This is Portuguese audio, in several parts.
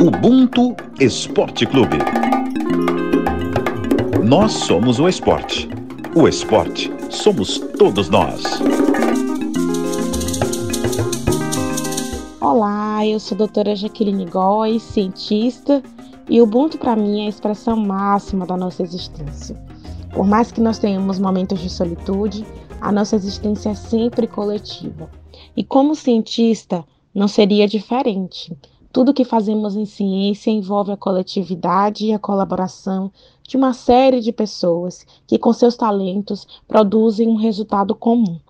Ubuntu Esporte Clube. Nós somos o esporte. O esporte somos todos nós. Olá, eu sou a doutora Jaqueline Góes, cientista, e o Ubuntu para mim é a expressão máxima da nossa existência. Por mais que nós tenhamos momentos de solitude, a nossa existência é sempre coletiva. E como cientista, não seria diferente. Tudo que fazemos em ciência envolve a coletividade e a colaboração de uma série de pessoas que, com seus talentos, produzem um resultado comum.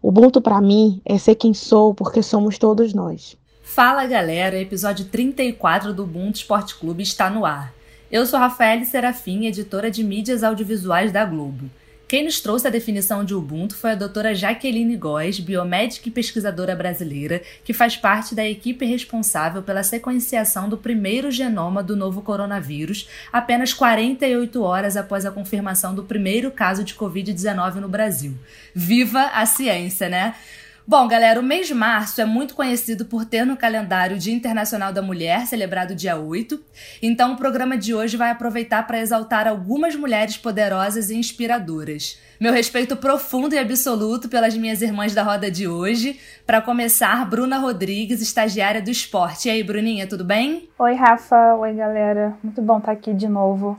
O Ubuntu para mim é ser quem sou porque somos todos nós. Fala galera, episódio 34 do Ubuntu Esporte Clube está no ar. Eu sou Rafael Serafim, editora de mídias audiovisuais da Globo. Quem nos trouxe a definição de Ubuntu foi a doutora Jaqueline Góes, biomédica e pesquisadora brasileira, que faz parte da equipe responsável pela sequenciação do primeiro genoma do novo coronavírus, apenas 48 horas após a confirmação do primeiro caso de Covid-19 no Brasil. Viva a ciência, né? Bom, galera, o mês de março é muito conhecido por ter no calendário o Dia Internacional da Mulher, celebrado dia 8. Então, o programa de hoje vai aproveitar para exaltar algumas mulheres poderosas e inspiradoras. Meu respeito profundo e absoluto pelas minhas irmãs da roda de hoje. Para começar, Bruna Rodrigues, estagiária do esporte. E aí, Bruninha, tudo bem? Oi, Rafa. Oi, galera. Muito bom estar aqui de novo.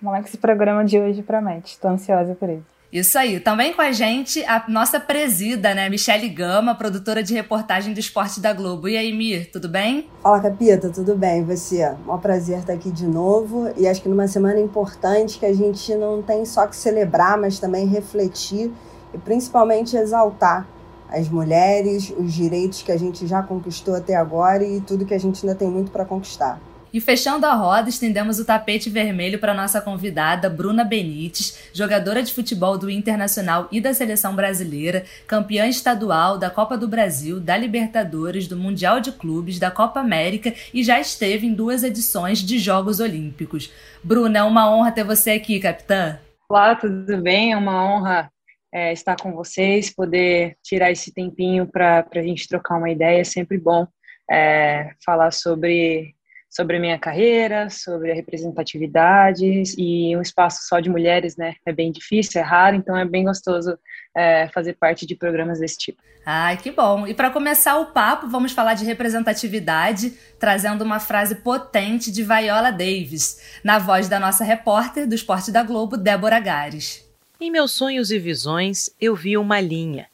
Vamos lá que esse programa de hoje promete. Estou ansiosa por ele. Isso aí. Também com a gente a nossa presida, né? Michele Gama, produtora de reportagem do esporte da Globo. E aí, Mir, tudo bem? Fala, Capita, tudo bem? Você? Um prazer estar aqui de novo. E acho que numa semana importante que a gente não tem só que celebrar, mas também refletir e principalmente exaltar as mulheres, os direitos que a gente já conquistou até agora e tudo que a gente ainda tem muito para conquistar. E fechando a roda, estendemos o tapete vermelho para nossa convidada Bruna Benites, jogadora de futebol do Internacional e da seleção brasileira, campeã estadual da Copa do Brasil, da Libertadores, do Mundial de Clubes, da Copa América e já esteve em duas edições de Jogos Olímpicos. Bruna, é uma honra ter você aqui, capitã. Olá, tudo bem? É uma honra é, estar com vocês, poder tirar esse tempinho para a gente trocar uma ideia. É sempre bom é, falar sobre sobre a minha carreira, sobre a representatividade e um espaço só de mulheres, né? É bem difícil, é raro, então é bem gostoso é, fazer parte de programas desse tipo. Ai, que bom! E para começar o papo, vamos falar de representatividade, trazendo uma frase potente de Viola Davis, na voz da nossa repórter do Esporte da Globo, Débora Gares. Em meus sonhos e visões, eu vi uma linha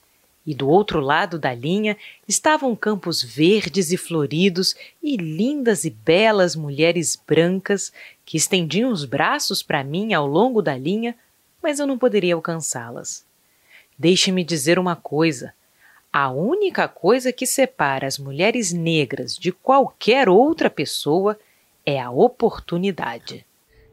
e do outro lado da linha estavam campos verdes e floridos e lindas e belas mulheres brancas que estendiam os braços para mim ao longo da linha, mas eu não poderia alcançá-las. Deixe-me dizer uma coisa: a única coisa que separa as mulheres negras de qualquer outra pessoa é a oportunidade.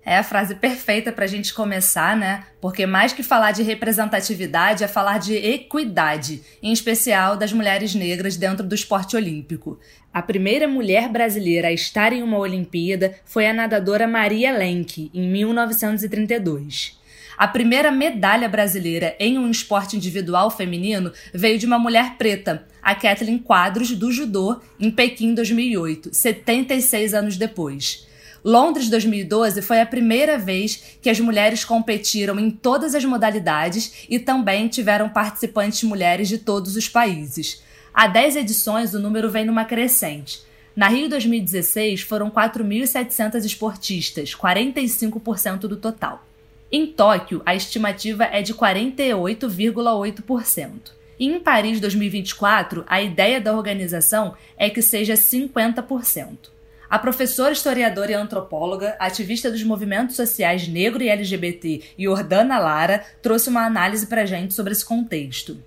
É a frase perfeita para a gente começar, né? Porque mais que falar de representatividade é falar de equidade, em especial das mulheres negras dentro do esporte olímpico. A primeira mulher brasileira a estar em uma Olimpíada foi a nadadora Maria Lenk, em 1932. A primeira medalha brasileira em um esporte individual feminino veio de uma mulher preta, a Kathleen Quadros, do judô, em Pequim 2008, 76 anos depois. Londres 2012 foi a primeira vez que as mulheres competiram em todas as modalidades e também tiveram participantes mulheres de todos os países. Há 10 edições, o número vem numa crescente. Na Rio 2016 foram 4.700 esportistas, 45% do total. Em Tóquio, a estimativa é de 48,8%. E em Paris 2024, a ideia da organização é que seja 50%. A professora, historiadora e antropóloga, ativista dos movimentos sociais negro e LGBT, Jordana Lara, trouxe uma análise para a gente sobre esse contexto.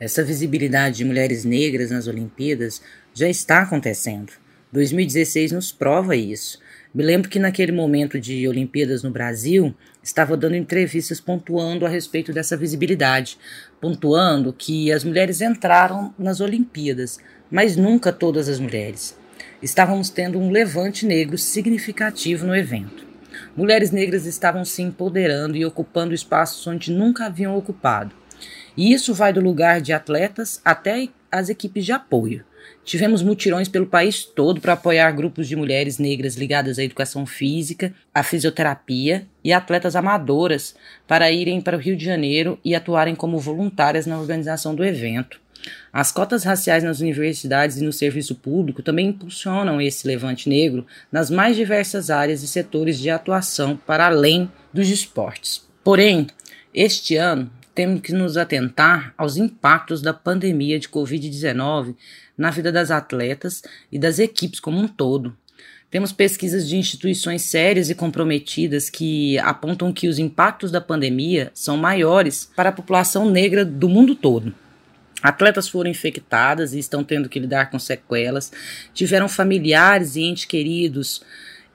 Essa visibilidade de mulheres negras nas Olimpíadas já está acontecendo. 2016 nos prova isso. Me lembro que naquele momento de Olimpíadas no Brasil, estava dando entrevistas pontuando a respeito dessa visibilidade, pontuando que as mulheres entraram nas Olimpíadas, mas nunca todas as mulheres estávamos tendo um levante negro significativo no evento. Mulheres negras estavam se empoderando e ocupando espaços onde nunca haviam ocupado. E isso vai do lugar de atletas até as equipes de apoio. Tivemos mutirões pelo país todo para apoiar grupos de mulheres negras ligadas à educação física, à fisioterapia e atletas amadoras para irem para o Rio de Janeiro e atuarem como voluntárias na organização do evento. As cotas raciais nas universidades e no serviço público também impulsionam esse levante negro nas mais diversas áreas e setores de atuação para além dos esportes. Porém, este ano temos que nos atentar aos impactos da pandemia de Covid-19 na vida das atletas e das equipes como um todo. Temos pesquisas de instituições sérias e comprometidas que apontam que os impactos da pandemia são maiores para a população negra do mundo todo. Atletas foram infectadas e estão tendo que lidar com sequelas, tiveram familiares e entes queridos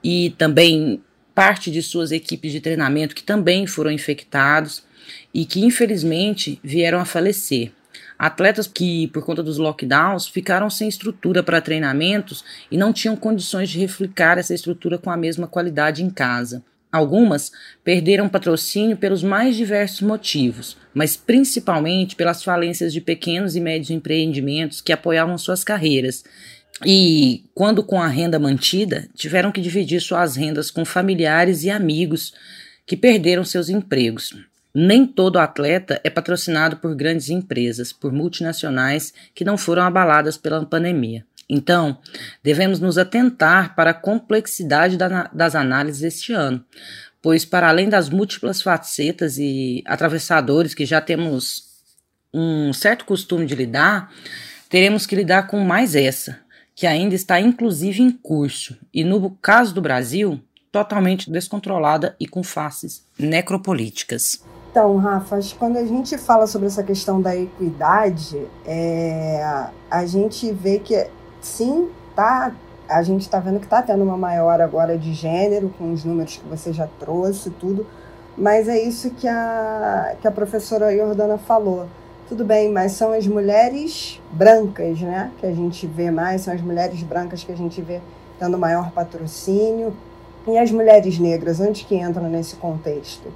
e também parte de suas equipes de treinamento que também foram infectados e que infelizmente vieram a falecer. Atletas que, por conta dos lockdowns, ficaram sem estrutura para treinamentos e não tinham condições de replicar essa estrutura com a mesma qualidade em casa. Algumas perderam patrocínio pelos mais diversos motivos, mas principalmente pelas falências de pequenos e médios empreendimentos que apoiavam suas carreiras. E, quando com a renda mantida, tiveram que dividir suas rendas com familiares e amigos que perderam seus empregos. Nem todo atleta é patrocinado por grandes empresas, por multinacionais que não foram abaladas pela pandemia. Então, devemos nos atentar para a complexidade da, das análises este ano, pois, para além das múltiplas facetas e atravessadores que já temos um certo costume de lidar, teremos que lidar com mais essa, que ainda está inclusive em curso, e no caso do Brasil, totalmente descontrolada e com faces necropolíticas. Então, Rafa, quando a gente fala sobre essa questão da equidade, é, a gente vê que sim, tá, a gente está vendo que está tendo uma maior agora de gênero, com os números que você já trouxe, tudo, mas é isso que a, que a professora Jordana falou. Tudo bem, mas são as mulheres brancas, né, que a gente vê mais, são as mulheres brancas que a gente vê tendo maior patrocínio. E as mulheres negras, onde que entram nesse contexto?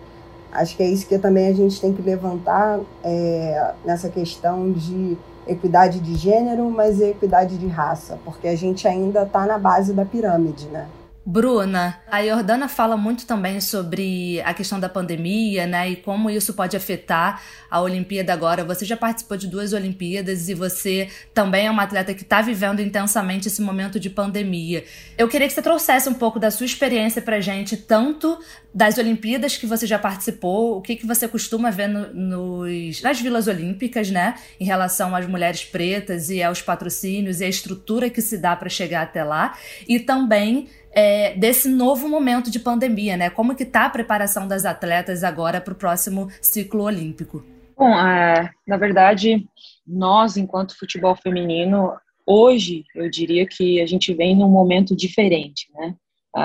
Acho que é isso que também a gente tem que levantar é, nessa questão de equidade de gênero, mas equidade de raça, porque a gente ainda está na base da pirâmide, né? Bruna, a Jordana fala muito também sobre a questão da pandemia, né, e como isso pode afetar a Olimpíada agora. Você já participou de duas Olimpíadas e você também é uma atleta que está vivendo intensamente esse momento de pandemia. Eu queria que você trouxesse um pouco da sua experiência pra gente, tanto das Olimpíadas que você já participou, o que, que você costuma ver no, nos, nas vilas olímpicas, né, em relação às mulheres pretas e aos patrocínios e a estrutura que se dá para chegar até lá, e também é, desse novo momento de pandemia, né? Como que está a preparação das atletas agora para o próximo ciclo olímpico? Bom, é, na verdade, nós, enquanto futebol feminino, hoje eu diria que a gente vem num momento diferente, né?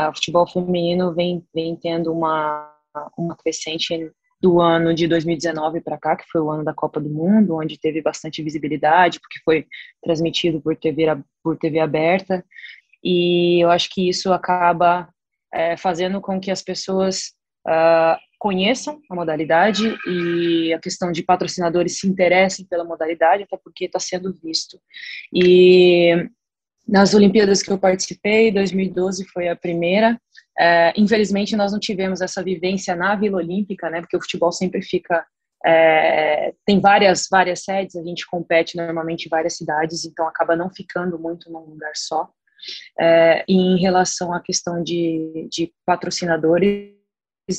o futebol feminino vem, vem tendo uma, uma crescente do ano de 2019 para cá, que foi o ano da Copa do Mundo, onde teve bastante visibilidade, porque foi transmitido por TV, por TV aberta, e eu acho que isso acaba é, fazendo com que as pessoas uh, conheçam a modalidade e a questão de patrocinadores se interessem pela modalidade, até porque está sendo visto. E nas Olimpíadas que eu participei, 2012 foi a primeira. É, infelizmente, nós não tivemos essa vivência na Vila Olímpica, né? Porque o futebol sempre fica é, tem várias várias sedes. A gente compete normalmente em várias cidades, então acaba não ficando muito num lugar só. É, em relação à questão de, de patrocinadores,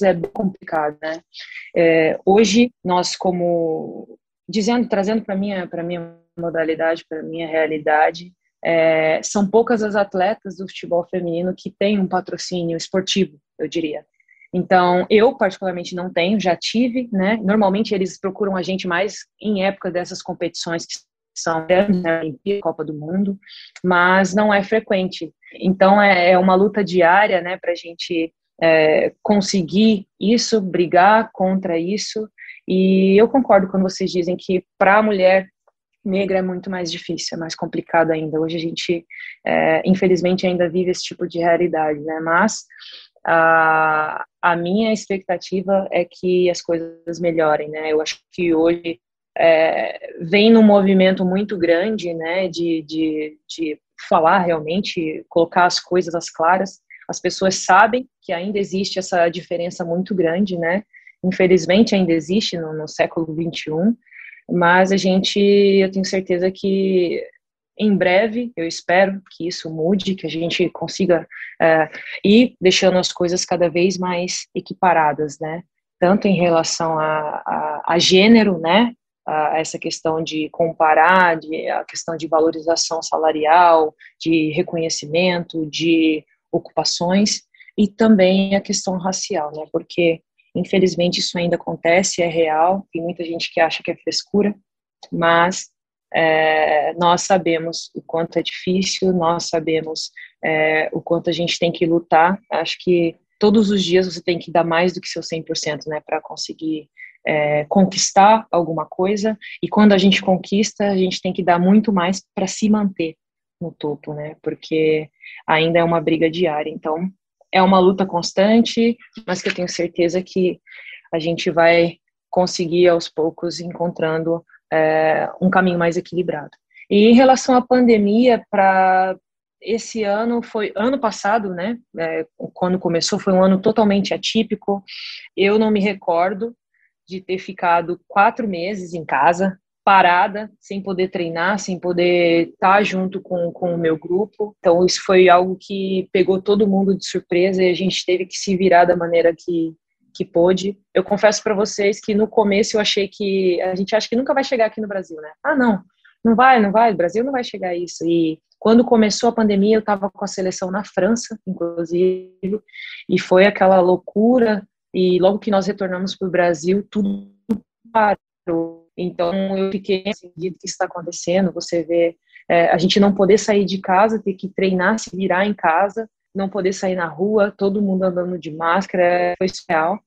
é bem complicado, né? É, hoje, nós como, dizendo, trazendo para minha para minha modalidade, para minha realidade, é, são poucas as atletas do futebol feminino que têm um patrocínio esportivo, eu diria. Então, eu particularmente não tenho, já tive, né? Normalmente eles procuram a gente mais em época dessas competições que são grandes, né, Copa do Mundo, mas não é frequente. Então é, é uma luta diária, né, para a gente é, conseguir isso, brigar contra isso. E eu concordo quando vocês dizem que para a mulher negra é muito mais difícil, é mais complicado ainda. Hoje a gente, é, infelizmente, ainda vive esse tipo de realidade, né? Mas a, a minha expectativa é que as coisas melhorem, né? Eu acho que hoje é, vem num movimento muito grande, né, de, de, de falar realmente, colocar as coisas às claras. As pessoas sabem que ainda existe essa diferença muito grande, né? Infelizmente ainda existe no, no século 21, mas a gente, eu tenho certeza que em breve, eu espero que isso mude, que a gente consiga é, ir deixando as coisas cada vez mais equiparadas, né? Tanto em relação a, a, a gênero, né? A essa questão de comparar, de, a questão de valorização salarial, de reconhecimento, de ocupações, e também a questão racial, né? Porque, infelizmente, isso ainda acontece, é real, tem muita gente que acha que é frescura, mas é, nós sabemos o quanto é difícil, nós sabemos é, o quanto a gente tem que lutar. Acho que todos os dias você tem que dar mais do que seu 100%, né, para conseguir é, conquistar alguma coisa. E quando a gente conquista, a gente tem que dar muito mais para se manter no topo, né, porque ainda é uma briga diária. Então, é uma luta constante, mas que eu tenho certeza que a gente vai conseguir aos poucos encontrando é, um caminho mais equilibrado. E em relação à pandemia, para esse ano foi ano passado, né? É, quando começou foi um ano totalmente atípico. Eu não me recordo de ter ficado quatro meses em casa, parada, sem poder treinar, sem poder estar junto com, com o meu grupo. Então isso foi algo que pegou todo mundo de surpresa e a gente teve que se virar da maneira que que pôde. Eu confesso para vocês que no começo eu achei que a gente acha que nunca vai chegar aqui no Brasil, né? Ah, não, não vai, não vai, o Brasil não vai chegar a isso. E quando começou a pandemia, eu estava com a seleção na França, inclusive, e foi aquela loucura. E logo que nós retornamos para o Brasil, tudo parou. Então eu fiquei assim, o que está acontecendo. Você vê é, a gente não poder sair de casa, ter que treinar, se virar em casa não poder sair na rua, todo mundo andando de máscara, foi surreal.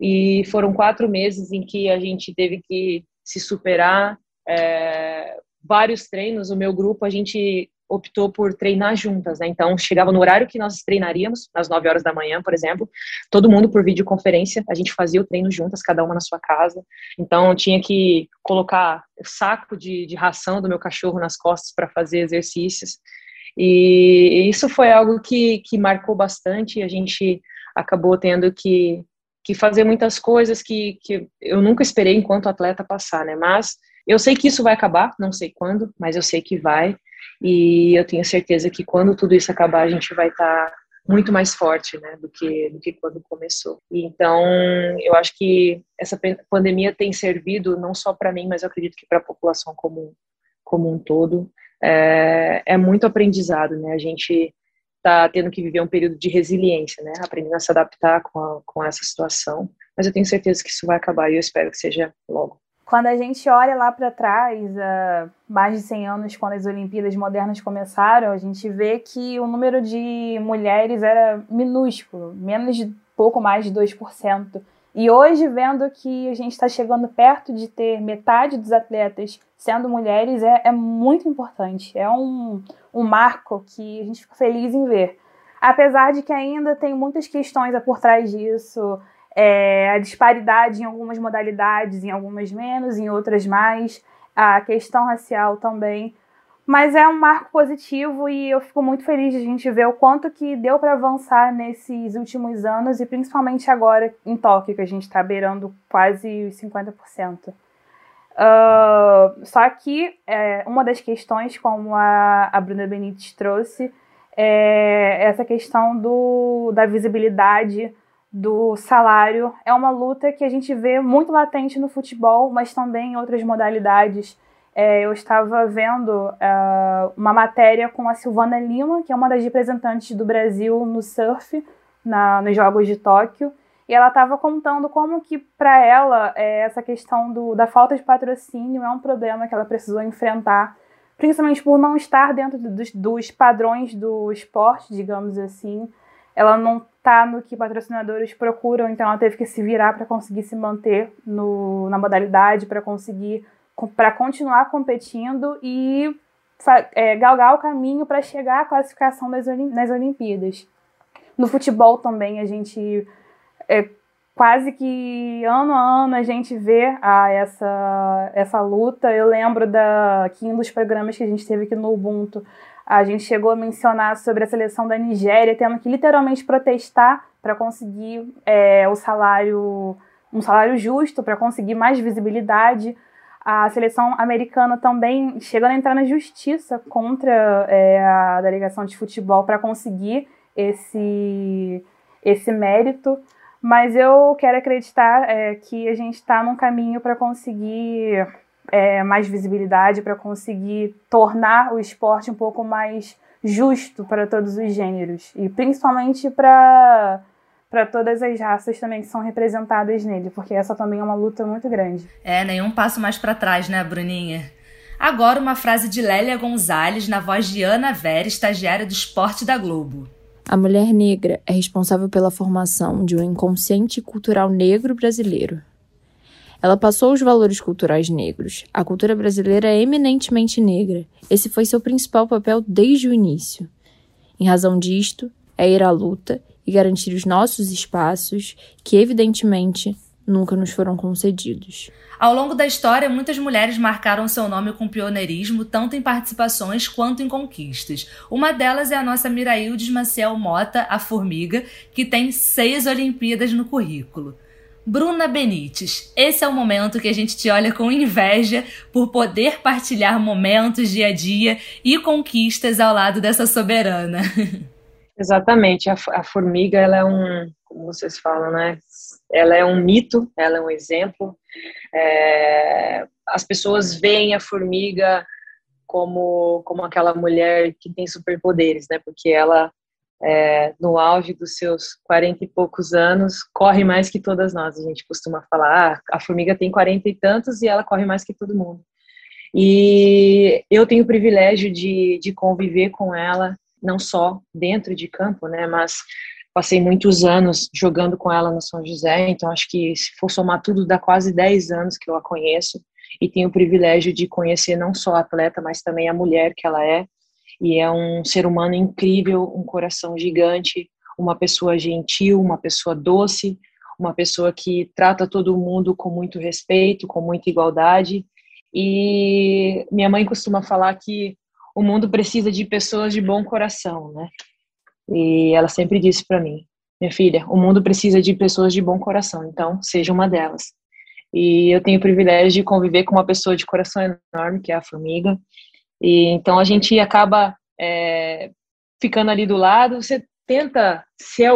E foram quatro meses em que a gente teve que se superar, é, vários treinos. O meu grupo, a gente optou por treinar juntas, né? Então, chegava no horário que nós treinaríamos, às 9 horas da manhã, por exemplo, todo mundo por videoconferência, a gente fazia o treino juntas, cada uma na sua casa. Então, tinha que colocar saco de, de ração do meu cachorro nas costas para fazer exercícios. E isso foi algo que, que marcou bastante. A gente acabou tendo que, que fazer muitas coisas que, que eu nunca esperei enquanto atleta passar, né? Mas eu sei que isso vai acabar, não sei quando, mas eu sei que vai. E eu tenho certeza que quando tudo isso acabar, a gente vai estar tá muito mais forte, né, do que do que quando começou. E então, eu acho que essa pandemia tem servido não só para mim, mas eu acredito que para a população como como um todo é, é muito aprendizado, né? A gente está tendo que viver um período de resiliência, né? Aprendendo a se adaptar com, a, com essa situação. Mas eu tenho certeza que isso vai acabar e eu espero que seja logo. Quando a gente olha lá para trás, há mais de 100 anos, quando as Olimpíadas modernas começaram, a gente vê que o número de mulheres era minúsculo, menos de pouco mais de 2%. E hoje, vendo que a gente está chegando perto de ter metade dos atletas sendo mulheres, é, é muito importante. É um, um marco que a gente fica feliz em ver. Apesar de que ainda tem muitas questões por trás disso, é, a disparidade em algumas modalidades, em algumas menos, em outras mais, a questão racial também. Mas é um marco positivo e eu fico muito feliz de a gente ver o quanto que deu para avançar nesses últimos anos e principalmente agora em Tóquio, que a gente está beirando quase 50%. Uh, só que é, uma das questões, como a, a Bruna Benítez trouxe, é essa questão do, da visibilidade do salário. É uma luta que a gente vê muito latente no futebol, mas também em outras modalidades é, eu estava vendo uh, uma matéria com a Silvana Lima, que é uma das representantes do Brasil no surf, na, nos Jogos de Tóquio, e ela estava contando como que para ela é, essa questão do, da falta de patrocínio é um problema que ela precisou enfrentar, principalmente por não estar dentro dos, dos padrões do esporte, digamos assim. Ela não está no que patrocinadores procuram, então ela teve que se virar para conseguir se manter no, na modalidade, para conseguir para continuar competindo e é, galgar o caminho para chegar à classificação das, nas Olimpíadas. No futebol também a gente é, quase que ano a ano a gente vê a, essa, essa luta. Eu lembro da, que um dos programas que a gente teve aqui no Ubuntu, a gente chegou a mencionar sobre a seleção da Nigéria tendo que literalmente protestar para conseguir é, o salário, um salário justo, para conseguir mais visibilidade. A seleção americana também chegando a entrar na justiça contra é, a delegação de futebol para conseguir esse, esse mérito. Mas eu quero acreditar é, que a gente está num caminho para conseguir é, mais visibilidade, para conseguir tornar o esporte um pouco mais justo para todos os gêneros e principalmente para para todas as raças também que são representadas nele, porque essa também é uma luta muito grande. É, nenhum passo mais para trás, né, Bruninha? Agora uma frase de Lélia Gonzalez na voz de Ana Vera, estagiária do Esporte da Globo. A mulher negra é responsável pela formação de um inconsciente cultural negro brasileiro. Ela passou os valores culturais negros. A cultura brasileira é eminentemente negra. Esse foi seu principal papel desde o início. Em razão disto, é ir à luta e garantir os nossos espaços, que evidentemente nunca nos foram concedidos. Ao longo da história, muitas mulheres marcaram seu nome com pioneirismo, tanto em participações quanto em conquistas. Uma delas é a nossa Miraildes Maciel Mota, a Formiga, que tem seis Olimpíadas no currículo. Bruna Benites, esse é o momento que a gente te olha com inveja por poder partilhar momentos dia a dia e conquistas ao lado dessa soberana. Exatamente, a, a formiga ela é um, como vocês falam, né? Ela é um mito, ela é um exemplo. É, as pessoas veem a formiga como, como aquela mulher que tem superpoderes, né? Porque ela, é, no auge dos seus 40 e poucos anos, corre mais que todas nós. A gente costuma falar, ah, a formiga tem 40 e tantos e ela corre mais que todo mundo. E eu tenho o privilégio de, de conviver com ela, não só dentro de campo, né? Mas passei muitos anos jogando com ela no São José, então acho que se for somar tudo, dá quase 10 anos que eu a conheço e tenho o privilégio de conhecer não só a atleta, mas também a mulher que ela é. E é um ser humano incrível, um coração gigante, uma pessoa gentil, uma pessoa doce, uma pessoa que trata todo mundo com muito respeito, com muita igualdade. E minha mãe costuma falar que o mundo precisa de pessoas de bom coração, né? E ela sempre disse para mim, minha filha, o mundo precisa de pessoas de bom coração, então seja uma delas. E eu tenho o privilégio de conviver com uma pessoa de coração enorme, que é a Formiga. E então a gente acaba é, ficando ali do lado. Você tenta ser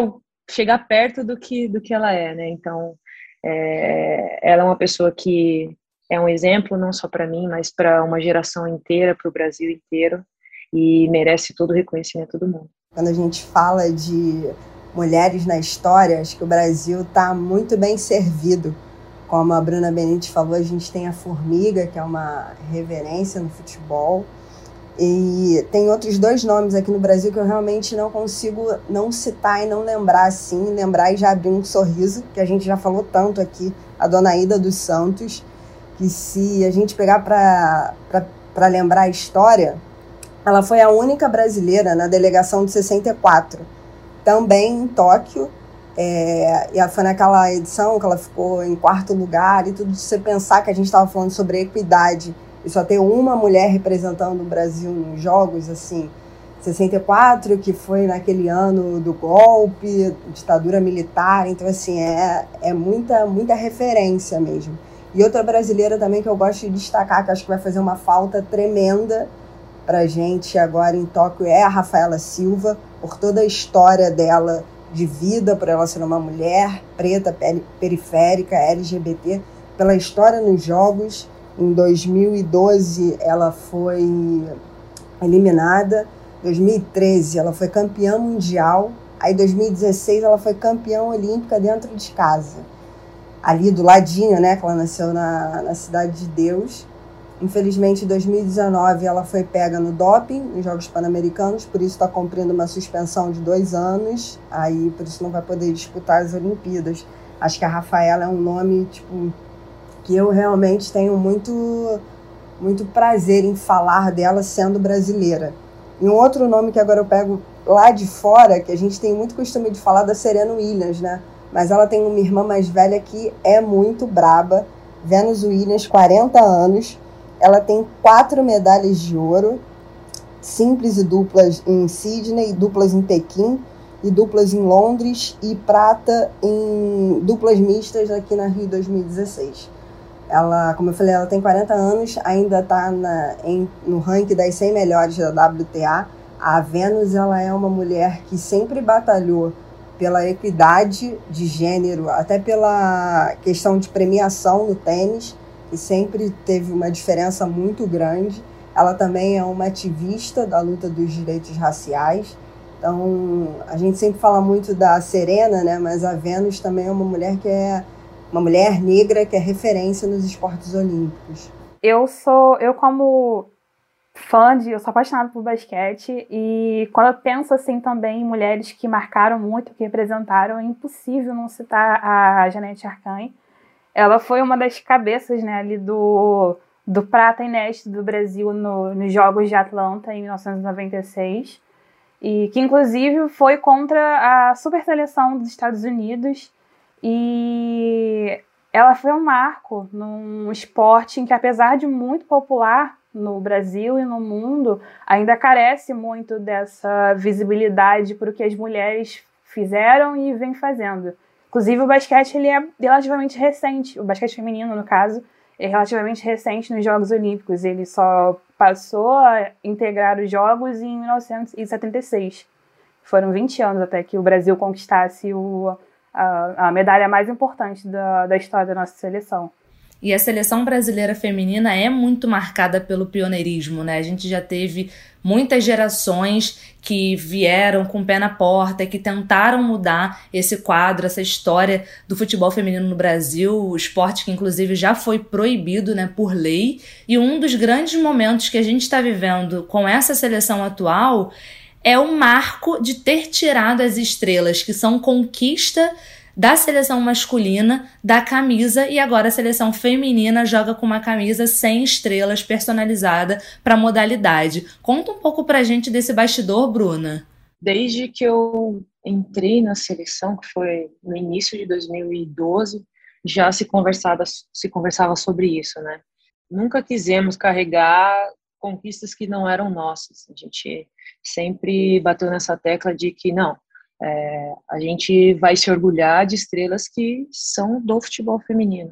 chegar perto do que do que ela é, né? Então é, ela é uma pessoa que é um exemplo não só para mim, mas para uma geração inteira, para o Brasil inteiro, e merece todo o reconhecimento do mundo. Quando a gente fala de mulheres na história, acho que o Brasil está muito bem servido. Como a Bruna Benítez falou, a gente tem a Formiga, que é uma reverência no futebol. E tem outros dois nomes aqui no Brasil que eu realmente não consigo não citar e não lembrar assim, lembrar e já abrir um sorriso, que a gente já falou tanto aqui, a Dona Ida dos Santos, que se a gente pegar para lembrar a história, ela foi a única brasileira na delegação de 64, também em Tóquio. É, e foi naquela edição que ela ficou em quarto lugar e tudo. Você pensar que a gente estava falando sobre equidade e só ter uma mulher representando o Brasil nos Jogos, assim, 64, que foi naquele ano do golpe, ditadura militar. Então, assim, é, é muita, muita referência mesmo. E outra brasileira também que eu gosto de destacar, que acho que vai fazer uma falta tremenda para gente agora em Tóquio, é a Rafaela Silva, por toda a história dela de vida, por ela ser uma mulher preta, periférica, LGBT, pela história nos Jogos. Em 2012 ela foi eliminada, 2013 ela foi campeã mundial, aí 2016 ela foi campeã olímpica dentro de casa ali do ladinho, né? Que ela nasceu na, na Cidade de Deus. Infelizmente, em 2019, ela foi pega no doping nos Jogos Pan-Americanos, por isso está cumprindo uma suspensão de dois anos, aí por isso não vai poder disputar as Olimpíadas. Acho que a Rafaela é um nome tipo que eu realmente tenho muito muito prazer em falar dela sendo brasileira. E um outro nome que agora eu pego lá de fora, que a gente tem muito costume de falar da Serena Williams, né? mas ela tem uma irmã mais velha que é muito braba. Venus Williams, 40 anos. Ela tem quatro medalhas de ouro, simples e duplas em Sydney, duplas em Pequim e duplas em Londres e prata em duplas mistas aqui na Rio 2016. Ela, como eu falei, ela tem 40 anos, ainda está no ranking das 100 melhores da WTA. A Venus ela é uma mulher que sempre batalhou pela equidade de gênero, até pela questão de premiação no tênis, que sempre teve uma diferença muito grande. Ela também é uma ativista da luta dos direitos raciais. Então, a gente sempre fala muito da Serena, né? Mas a Venus também é uma mulher que é uma mulher negra que é referência nos esportes olímpicos. Eu sou, eu como fã de, eu sou apaixonada por basquete e quando eu penso assim também em mulheres que marcaram muito, que representaram, é impossível não citar a Janete Arcanha. Ela foi uma das cabeças, né, ali do do prata inédito do Brasil no, nos Jogos de Atlanta em 1996 e que inclusive foi contra a super seleção dos Estados Unidos e ela foi um marco num esporte em que apesar de muito popular no Brasil e no mundo, ainda carece muito dessa visibilidade para o que as mulheres fizeram e vêm fazendo. Inclusive, o basquete ele é relativamente recente, o basquete feminino, no caso, é relativamente recente nos Jogos Olímpicos. Ele só passou a integrar os Jogos em 1976. Foram 20 anos até que o Brasil conquistasse o, a, a medalha mais importante da, da história da nossa seleção. E a seleção brasileira feminina é muito marcada pelo pioneirismo, né? A gente já teve muitas gerações que vieram com o pé na porta, que tentaram mudar esse quadro, essa história do futebol feminino no Brasil, o esporte que inclusive já foi proibido, né, por lei. E um dos grandes momentos que a gente está vivendo com essa seleção atual é o marco de ter tirado as estrelas que são conquista da seleção masculina da camisa e agora a seleção feminina joga com uma camisa sem estrelas personalizada para modalidade. Conta um pouco pra gente desse bastidor, Bruna. Desde que eu entrei na seleção, que foi no início de 2012, já se conversava, se conversava sobre isso, né? Nunca quisemos carregar conquistas que não eram nossas. A gente sempre bateu nessa tecla de que não, é, a gente vai se orgulhar de estrelas que são do futebol feminino.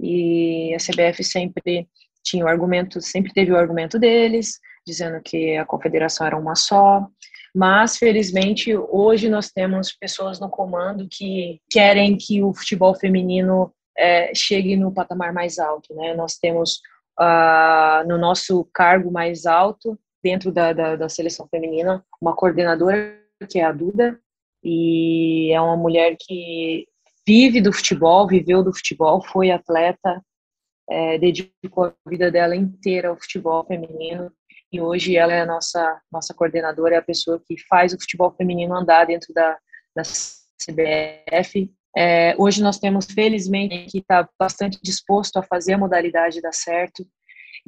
E a CBF sempre tinha o argumento, sempre teve o argumento deles, dizendo que a confederação era uma só. Mas, felizmente, hoje nós temos pessoas no comando que querem que o futebol feminino é, chegue no patamar mais alto. Né? Nós temos uh, no nosso cargo mais alto, dentro da, da, da seleção feminina, uma coordenadora que é a Duda, e é uma mulher que vive do futebol, viveu do futebol, foi atleta, é, dedicou a vida dela inteira ao futebol feminino e hoje ela é a nossa nossa coordenadora, é a pessoa que faz o futebol feminino andar dentro da, da CBF. É, hoje nós temos, felizmente, que está bastante disposto a fazer a modalidade dar certo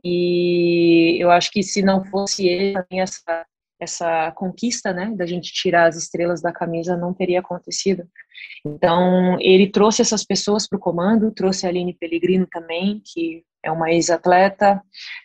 e eu acho que se não fosse ele, essa essa conquista, né, da gente tirar as estrelas da camisa não teria acontecido. Então, ele trouxe essas pessoas para o comando, trouxe a Aline Pellegrino também, que é uma ex-atleta,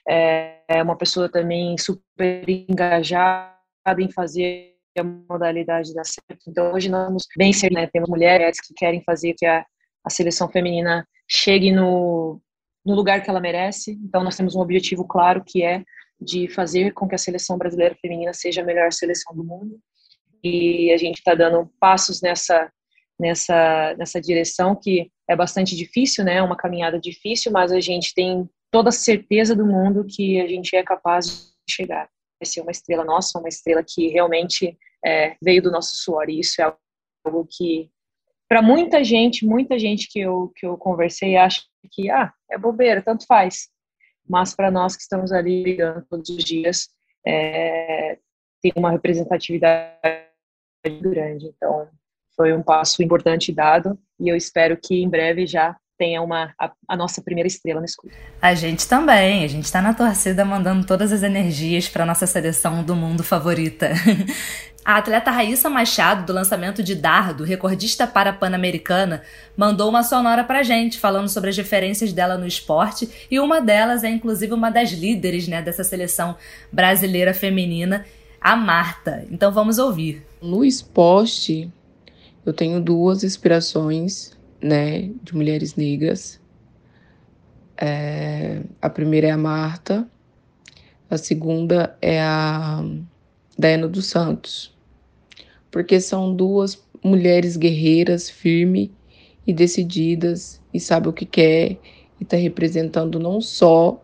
é uma pessoa também super engajada em fazer a modalidade dar certo. Então, hoje nós estamos bem né? temos mulheres que querem fazer que a, a seleção feminina chegue no, no lugar que ela merece. Então, nós temos um objetivo claro que é de fazer com que a seleção brasileira feminina seja a melhor seleção do mundo. E a gente está dando passos nessa nessa nessa direção que é bastante difícil, né? Uma caminhada difícil, mas a gente tem toda a certeza do mundo que a gente é capaz de chegar. Vai ser uma estrela nossa, uma estrela que realmente é, veio do nosso suor. E isso é algo que para muita gente, muita gente que eu que eu conversei acha que ah, é bobeira, tanto faz mas para nós que estamos ali ligando todos os dias, é, tem uma representatividade grande. Então, foi um passo importante dado e eu espero que em breve já tenha uma, a, a nossa primeira estrela no escuro. A gente também, a gente está na torcida mandando todas as energias para nossa seleção do mundo favorita. A atleta Raíssa Machado, do lançamento de Dardo, recordista para a Pan-Americana, mandou uma sonora pra gente, falando sobre as referências dela no esporte, e uma delas é inclusive uma das líderes né, dessa seleção brasileira feminina, a Marta. Então vamos ouvir. No esporte, eu tenho duas inspirações né, de mulheres negras. É, a primeira é a Marta, a segunda é a Diana dos Santos, porque são duas mulheres guerreiras, firmes e decididas e sabe o que quer e está representando não só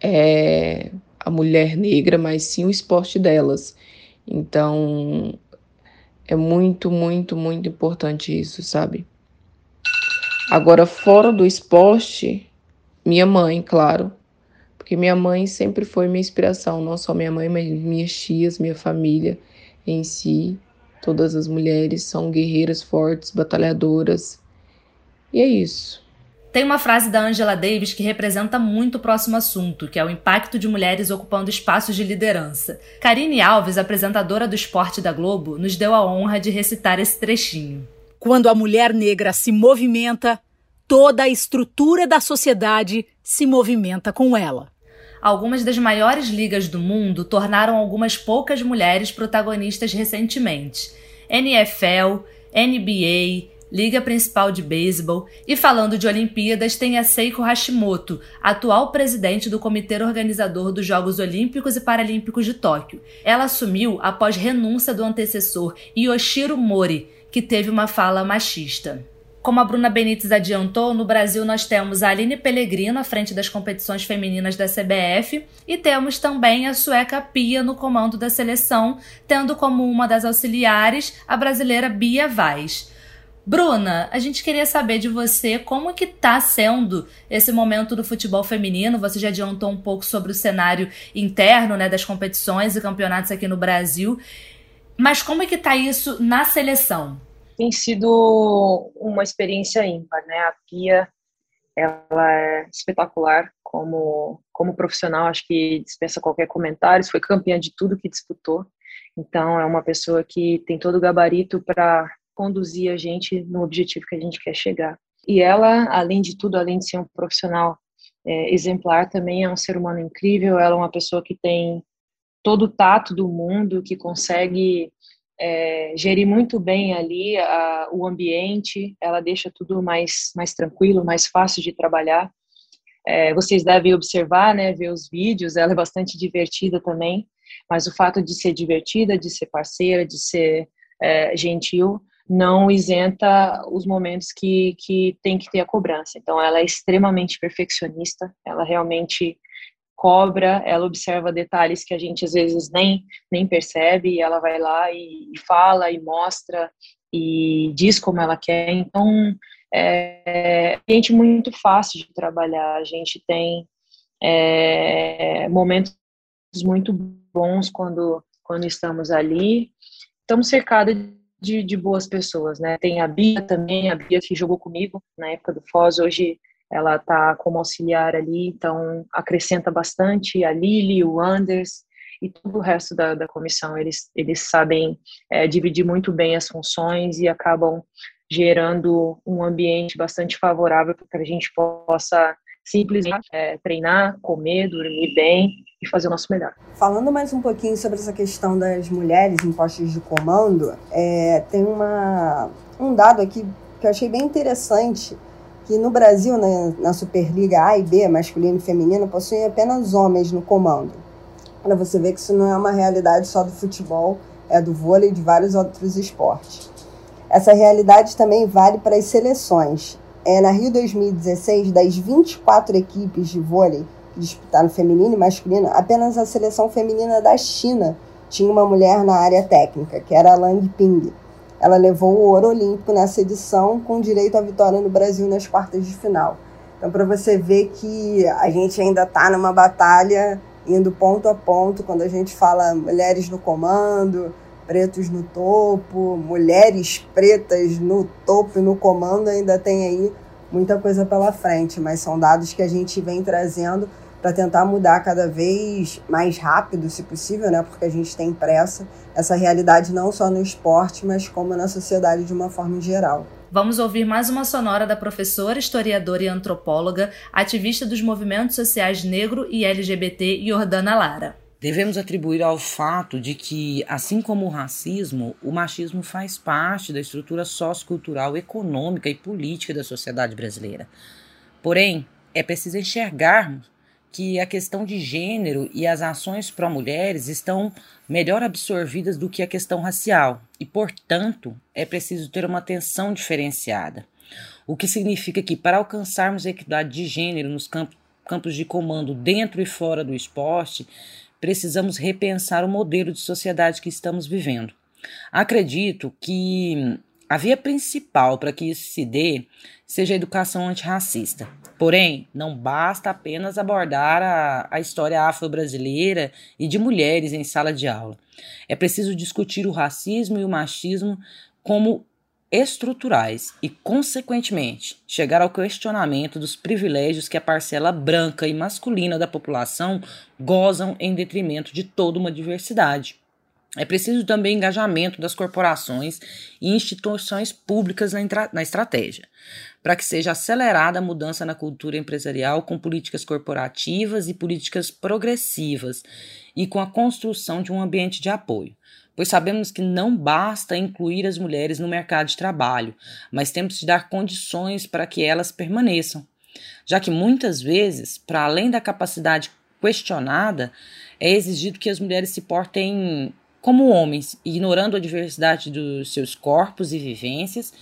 é, a mulher negra, mas sim o esporte delas. Então é muito, muito, muito importante isso, sabe? Agora, fora do esporte, minha mãe, claro, porque minha mãe sempre foi minha inspiração, não só minha mãe, mas minhas tias, minha família em si. Todas as mulheres são guerreiras fortes, batalhadoras. E é isso. Tem uma frase da Angela Davis que representa muito o próximo assunto, que é o impacto de mulheres ocupando espaços de liderança. Karine Alves, apresentadora do Esporte da Globo, nos deu a honra de recitar esse trechinho. Quando a mulher negra se movimenta, toda a estrutura da sociedade se movimenta com ela algumas das maiores ligas do mundo tornaram algumas poucas mulheres protagonistas recentemente. NFL, NBA, Liga Principal de Beisebol. E falando de Olimpíadas, tem a Seiko Hashimoto, atual presidente do comitê organizador dos Jogos Olímpicos e Paralímpicos de Tóquio. Ela assumiu após renúncia do antecessor Yoshiro Mori, que teve uma fala machista. Como a Bruna Benites adiantou, no Brasil nós temos a Aline Pellegrino à frente das competições femininas da CBF e temos também a sueca Pia no comando da seleção, tendo como uma das auxiliares a brasileira Bia Vaz. Bruna, a gente queria saber de você como que está sendo esse momento do futebol feminino. Você já adiantou um pouco sobre o cenário interno né, das competições e campeonatos aqui no Brasil. Mas como é que está isso na seleção? tem sido uma experiência ímpar, né? A Pia, ela é espetacular como como profissional, acho que dispensa qualquer comentário, foi campeã de tudo que disputou. Então é uma pessoa que tem todo o gabarito para conduzir a gente no objetivo que a gente quer chegar. E ela, além de tudo, além de ser um profissional é, exemplar, também é um ser humano incrível. Ela é uma pessoa que tem todo o tato do mundo, que consegue é, gerir muito bem ali a, o ambiente, ela deixa tudo mais, mais tranquilo, mais fácil de trabalhar. É, vocês devem observar, né, ver os vídeos, ela é bastante divertida também, mas o fato de ser divertida, de ser parceira, de ser é, gentil, não isenta os momentos que, que tem que ter a cobrança. Então, ela é extremamente perfeccionista, ela realmente cobra, ela observa detalhes que a gente às vezes nem, nem percebe, e ela vai lá e, e fala e mostra e diz como ela quer. Então, é, é gente muito fácil de trabalhar. A gente tem é, momentos muito bons quando, quando estamos ali. Estamos cercados de, de boas pessoas, né? Tem a Bia também, a Bia que jogou comigo na época do Foz, hoje ela está como auxiliar ali, então acrescenta bastante a Lili, o Anders e todo o resto da, da comissão. Eles, eles sabem é, dividir muito bem as funções e acabam gerando um ambiente bastante favorável para que a gente possa simplesmente é, treinar, comer, dormir bem e fazer o nosso melhor. Falando mais um pouquinho sobre essa questão das mulheres em postos de comando, é, tem uma, um dado aqui que eu achei bem interessante que no Brasil, na, na Superliga A e B, masculino e feminino, possuem apenas homens no comando. Para você ver que isso não é uma realidade só do futebol, é do vôlei e de vários outros esportes. Essa realidade também vale para as seleções. É, na Rio 2016, das 24 equipes de vôlei que disputaram feminino e masculino, apenas a seleção feminina da China tinha uma mulher na área técnica, que era a Lang Ping. Ela levou o ouro olímpico nessa edição, com direito à vitória no Brasil nas quartas de final. Então, para você ver que a gente ainda está numa batalha indo ponto a ponto, quando a gente fala mulheres no comando, pretos no topo, mulheres pretas no topo e no comando, ainda tem aí muita coisa pela frente, mas são dados que a gente vem trazendo para tentar mudar cada vez mais rápido, se possível, né? Porque a gente tem pressa, essa realidade não só no esporte, mas como na sociedade de uma forma geral. Vamos ouvir mais uma sonora da professora, historiadora e antropóloga, ativista dos movimentos sociais negro e LGBT, Jordana Lara. Devemos atribuir ao fato de que, assim como o racismo, o machismo faz parte da estrutura sociocultural, econômica e política da sociedade brasileira. Porém, é preciso enxergarmos que a questão de gênero e as ações pró-mulheres estão melhor absorvidas do que a questão racial e, portanto, é preciso ter uma atenção diferenciada. O que significa que, para alcançarmos a equidade de gênero nos campos de comando dentro e fora do esporte, precisamos repensar o modelo de sociedade que estamos vivendo. Acredito que a via principal para que isso se dê seja a educação antirracista. Porém, não basta apenas abordar a, a história afro-brasileira e de mulheres em sala de aula. É preciso discutir o racismo e o machismo como estruturais e, consequentemente, chegar ao questionamento dos privilégios que a parcela branca e masculina da população gozam em detrimento de toda uma diversidade. É preciso também engajamento das corporações e instituições públicas na, na estratégia, para que seja acelerada a mudança na cultura empresarial com políticas corporativas e políticas progressivas e com a construção de um ambiente de apoio pois sabemos que não basta incluir as mulheres no mercado de trabalho, mas temos de dar condições para que elas permaneçam, já que muitas vezes, para além da capacidade questionada, é exigido que as mulheres se portem como homens, ignorando a diversidade dos seus corpos e vivências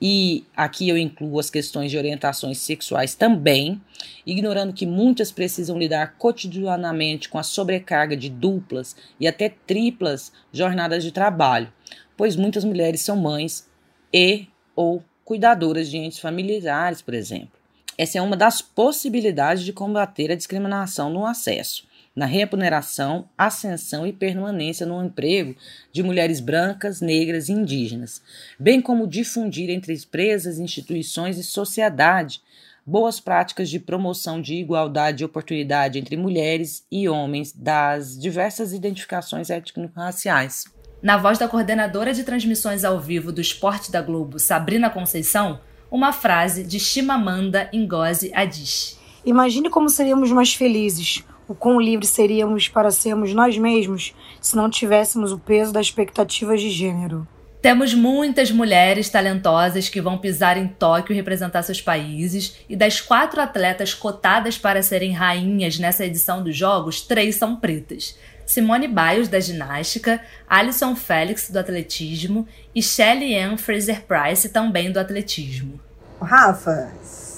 e aqui eu incluo as questões de orientações sexuais também, ignorando que muitas precisam lidar cotidianamente com a sobrecarga de duplas e até triplas jornadas de trabalho, pois muitas mulheres são mães e ou cuidadoras de entes familiares, por exemplo. Essa é uma das possibilidades de combater a discriminação no acesso na remuneração, ascensão e permanência no emprego de mulheres brancas, negras e indígenas, bem como difundir entre empresas, instituições e sociedade boas práticas de promoção de igualdade de oportunidade entre mulheres e homens das diversas identificações étnico-raciais. Na voz da coordenadora de transmissões ao vivo do Esporte da Globo, Sabrina Conceição, uma frase de Chimamanda Ngozi Adichie. Imagine como seríamos mais felizes o quão livres seríamos para sermos nós mesmos se não tivéssemos o peso das expectativas de gênero. Temos muitas mulheres talentosas que vão pisar em Tóquio e representar seus países, e das quatro atletas cotadas para serem rainhas nessa edição dos Jogos, três são pretas. Simone Biles, da ginástica, Alison Felix, do atletismo, e Shelly Ann Fraser-Price, também do atletismo. Rafa,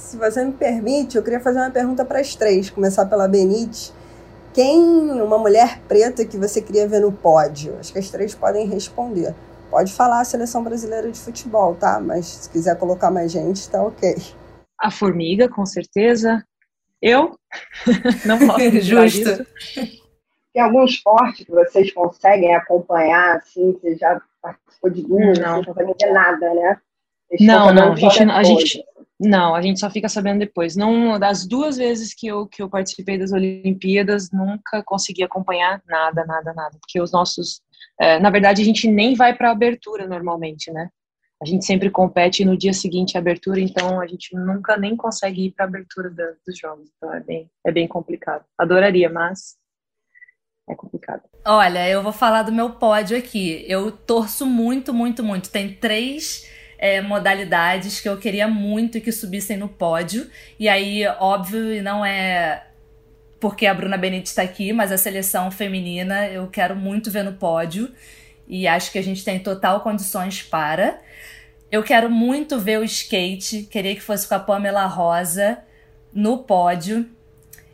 se você me permite, eu queria fazer uma pergunta para as três, começar pela Benite quem uma mulher preta que você queria ver no pódio? Acho que as três podem responder. Pode falar a seleção brasileira de futebol, tá? Mas se quiser colocar mais gente, tá ok. A formiga, com certeza. Eu? Não posso Justo. Tem algum esporte que vocês conseguem acompanhar, assim? Você já participou de duas, não, não consegue ver nada, né? não, não, a gente, a gente, não, a gente só fica sabendo depois. Não, das duas vezes que eu, que eu participei das Olimpíadas, nunca consegui acompanhar nada, nada, nada. Porque os nossos. É, na verdade, a gente nem vai para a abertura normalmente, né? A gente sempre compete no dia seguinte a abertura, então a gente nunca nem consegue ir para a abertura dos jogos. Então é bem, é bem complicado. Adoraria, mas é complicado. Olha, eu vou falar do meu pódio aqui. Eu torço muito, muito, muito. Tem três é, modalidades que eu queria muito que subissem no pódio. E aí, óbvio, não é porque a Bruna Benite está aqui, mas a seleção feminina eu quero muito ver no pódio. E acho que a gente tem total condições para. Eu quero muito ver o skate, queria que fosse com a Pamela Rosa no pódio.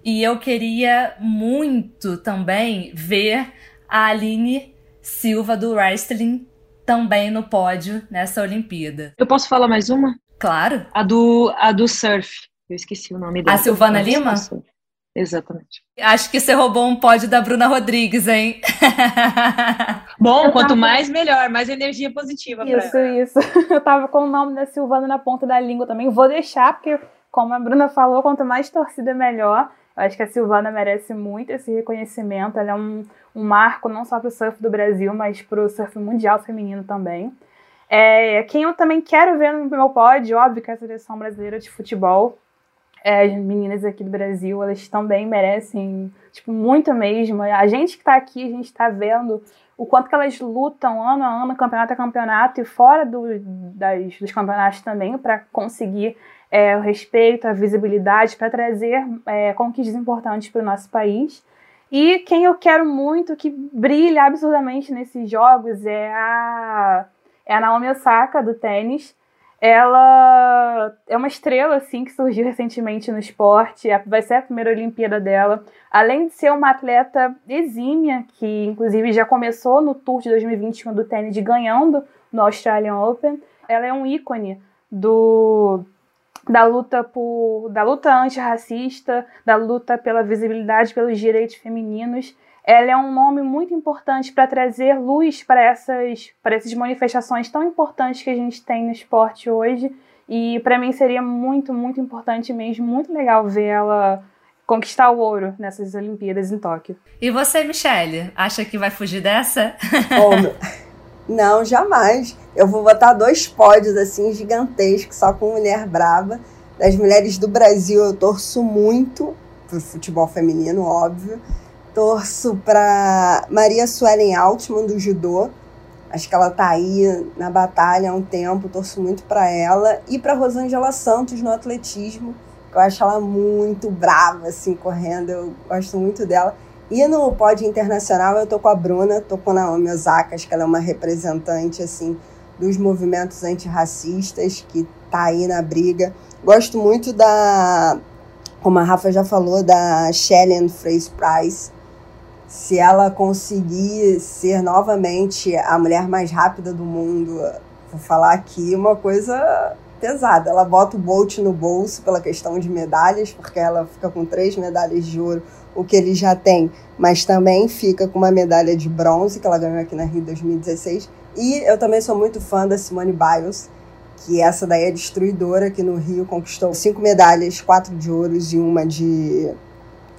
E eu queria muito também ver a Aline Silva do wrestling também no pódio nessa Olimpíada. Eu posso falar mais uma? Claro. A do, a do surf. Eu esqueci o nome dela. A Silvana Lima? Exatamente. Acho que você roubou um pódio da Bruna Rodrigues, hein? Bom, quanto tava... mais, melhor, mais energia positiva. Isso, isso. Eu tava com o nome da Silvana na ponta da língua também. Vou deixar, porque, como a Bruna falou, quanto mais torcida, melhor. Acho que a Silvana merece muito esse reconhecimento. Ela é um, um marco não só para o surf do Brasil, mas para o surf mundial feminino também. É, quem eu também quero ver no meu pódio, óbvio que é a seleção brasileira de futebol. É, as meninas aqui do Brasil, elas também merecem, tipo, muito mesmo. A gente que está aqui, a gente está vendo o quanto que elas lutam ano a ano, campeonato a campeonato e fora do, das, dos campeonatos também, para conseguir é, o respeito, a visibilidade, para trazer é, conquistas importantes para o nosso país. E quem eu quero muito que brilha absurdamente nesses jogos é a, é a Naomi Osaka, do tênis. Ela é uma estrela, assim, que surgiu recentemente no esporte. Vai ser a primeira Olimpíada dela. Além de ser uma atleta exímia, que inclusive já começou no Tour de 2021 do tênis ganhando no Australian Open, ela é um ícone do da luta por da luta antirracista, da luta pela visibilidade pelos direitos femininos. Ela é um nome muito importante para trazer luz para essas para essas manifestações tão importantes que a gente tem no esporte hoje. E para mim seria muito, muito importante mesmo, muito legal ver ela conquistar o ouro nessas Olimpíadas em Tóquio. E você, Michelle, acha que vai fugir dessa? Não, jamais. Eu vou botar dois pódios assim gigantescos, só com mulher brava. Das mulheres do Brasil, eu torço muito pro futebol feminino, óbvio. Torço para Maria Suelen Altman do judô. Acho que ela tá aí na batalha há um tempo, torço muito para ela e para Rosângela Santos no atletismo. Eu acho ela muito brava assim correndo, eu gosto muito dela. E no pódio internacional eu tô com a Bruna, tô com a Naomi Osaka, acho que ela é uma representante assim dos movimentos antirracistas que tá aí na briga. Gosto muito da, como a Rafa já falou, da Shelley Fraser Price. Se ela conseguir ser novamente a mulher mais rápida do mundo, vou falar aqui uma coisa pesada. Ela bota o Bolt no bolso pela questão de medalhas, porque ela fica com três medalhas de ouro, o que ele já tem, mas também fica com uma medalha de bronze, que ela ganhou aqui na Rio 2016. E eu também sou muito fã da Simone Biles, que essa daí é destruidora, que no Rio conquistou cinco medalhas, quatro de ouros e uma de,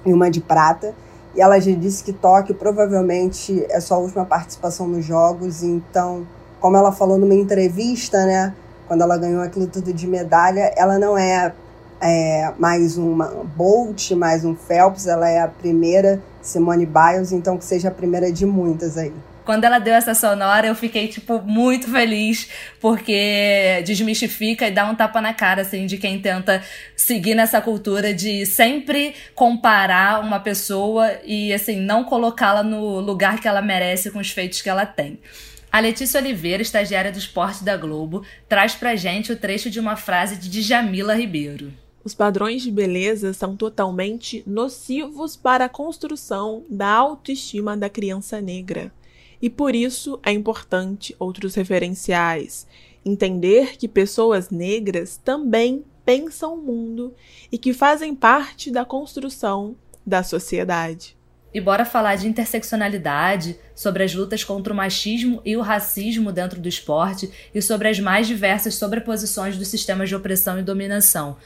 e uma de prata. E ela já disse que Tóquio provavelmente é sua última participação nos Jogos, então, como ela falou numa entrevista, né, quando ela ganhou aquilo tudo de medalha, ela não é, é mais uma Bolt, mais um Phelps, ela é a primeira Simone Biles, então que seja a primeira de muitas aí. Quando ela deu essa sonora, eu fiquei, tipo, muito feliz, porque desmistifica e dá um tapa na cara, assim, de quem tenta seguir nessa cultura de sempre comparar uma pessoa e, assim, não colocá-la no lugar que ela merece com os feitos que ela tem. A Letícia Oliveira, estagiária do esporte da Globo, traz pra gente o trecho de uma frase de Djamila Ribeiro. Os padrões de beleza são totalmente nocivos para a construção da autoestima da criança negra. E por isso é importante outros referenciais. Entender que pessoas negras também pensam o mundo e que fazem parte da construção da sociedade. E bora falar de interseccionalidade, sobre as lutas contra o machismo e o racismo dentro do esporte e sobre as mais diversas sobreposições dos sistemas de opressão e dominação.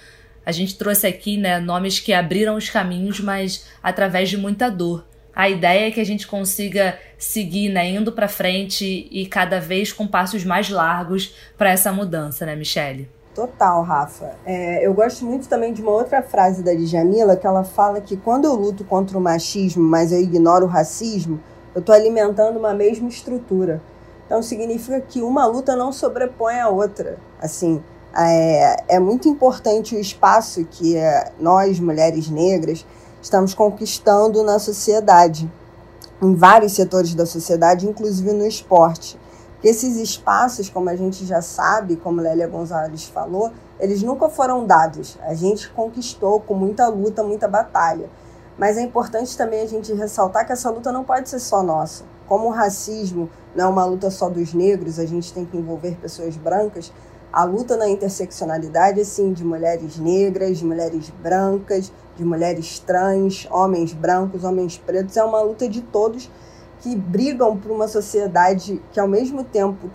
A gente trouxe aqui né, nomes que abriram os caminhos, mas através de muita dor. A ideia é que a gente consiga seguir, né, indo para frente e cada vez com passos mais largos para essa mudança, né, Michele? Total, Rafa. É, eu gosto muito também de uma outra frase da Djamila, que ela fala que quando eu luto contra o machismo, mas eu ignoro o racismo, eu estou alimentando uma mesma estrutura. Então significa que uma luta não sobrepõe a outra. Assim, é, é muito importante o espaço que é, nós, mulheres negras, estamos conquistando na sociedade, em vários setores da sociedade, inclusive no esporte. Esses espaços, como a gente já sabe, como Lélia Gonzalez falou, eles nunca foram dados. A gente conquistou com muita luta, muita batalha. Mas é importante também a gente ressaltar que essa luta não pode ser só nossa. Como o racismo não é uma luta só dos negros, a gente tem que envolver pessoas brancas. A luta na interseccionalidade, assim, de mulheres negras, de mulheres brancas, de mulheres trans, homens brancos, homens pretos, é uma luta de todos que brigam por uma sociedade que, ao mesmo tempo,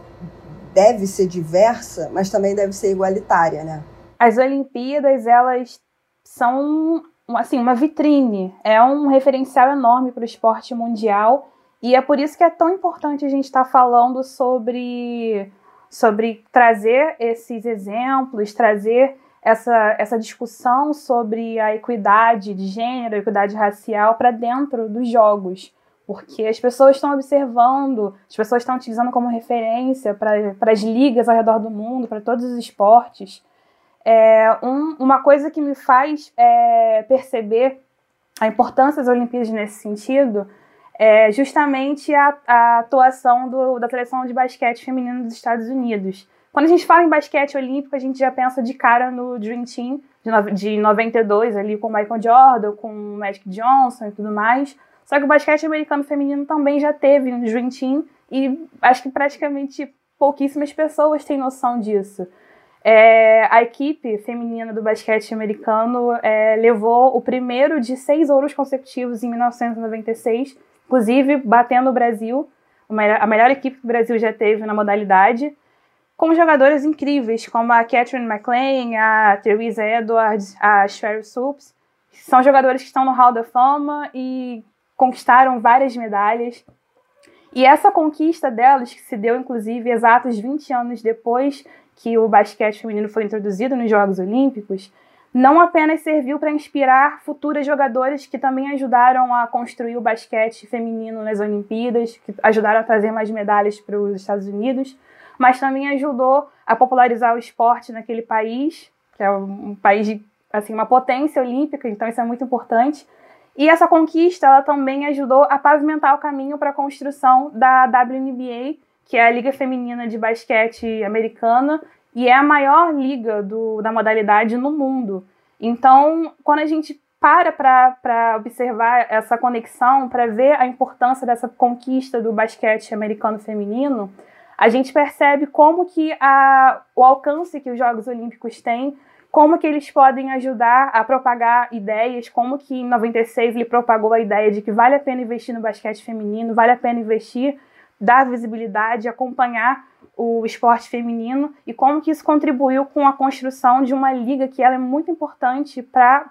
deve ser diversa, mas também deve ser igualitária, né? As Olimpíadas, elas são assim, uma vitrine, é um referencial enorme para o esporte mundial e é por isso que é tão importante a gente estar tá falando sobre, sobre trazer esses exemplos, trazer essa, essa discussão sobre a equidade de gênero, a equidade racial para dentro dos jogos. Porque as pessoas estão observando, as pessoas estão utilizando como referência para as ligas ao redor do mundo, para todos os esportes. É, um, uma coisa que me faz é, perceber a importância das Olimpíadas nesse sentido é justamente a, a atuação do, da seleção de basquete feminino dos Estados Unidos. Quando a gente fala em basquete olímpico, a gente já pensa de cara no Dream Team de, de 92, ali com Michael Jordan, com Magic Johnson e tudo mais. Só que o basquete americano feminino também já teve no Dream Team e acho que praticamente pouquíssimas pessoas têm noção disso. É, a equipe feminina do basquete americano é, levou o primeiro de seis ouros consecutivos em 1996, inclusive batendo o Brasil, a melhor equipe que o Brasil já teve na modalidade, com jogadoras incríveis como a Catherine McLean, a Teresa Edwards, a Cheryl Supes. São jogadores que estão no Hall da Fama e conquistaram várias medalhas. E essa conquista delas, que se deu inclusive exatos 20 anos depois que o basquete feminino foi introduzido nos Jogos Olímpicos, não apenas serviu para inspirar futuras jogadoras que também ajudaram a construir o basquete feminino nas Olimpíadas, que ajudaram a trazer mais medalhas para os Estados Unidos, mas também ajudou a popularizar o esporte naquele país, que é um país de assim uma potência olímpica, então isso é muito importante. E essa conquista ela também ajudou a pavimentar o caminho para a construção da WNBA, que é a Liga Feminina de Basquete Americana e é a maior liga do, da modalidade no mundo. Então, quando a gente para para observar essa conexão, para ver a importância dessa conquista do basquete americano feminino, a gente percebe como que a, o alcance que os Jogos Olímpicos têm, como que eles podem ajudar a propagar ideias, como que em 96 ele propagou a ideia de que vale a pena investir no basquete feminino, vale a pena investir dar visibilidade, acompanhar o esporte feminino e como que isso contribuiu com a construção de uma liga que ela é muito importante para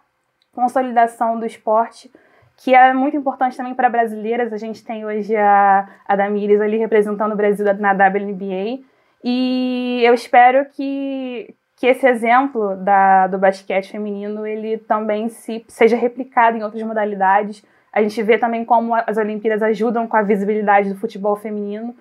consolidação do esporte, que é muito importante também para brasileiras. A gente tem hoje a, a Damires ali representando o Brasil na WNBA e eu espero que, que esse exemplo da, do basquete feminino ele também se, seja replicado em outras modalidades, a gente vê também como as Olimpíadas ajudam com a visibilidade do futebol feminino,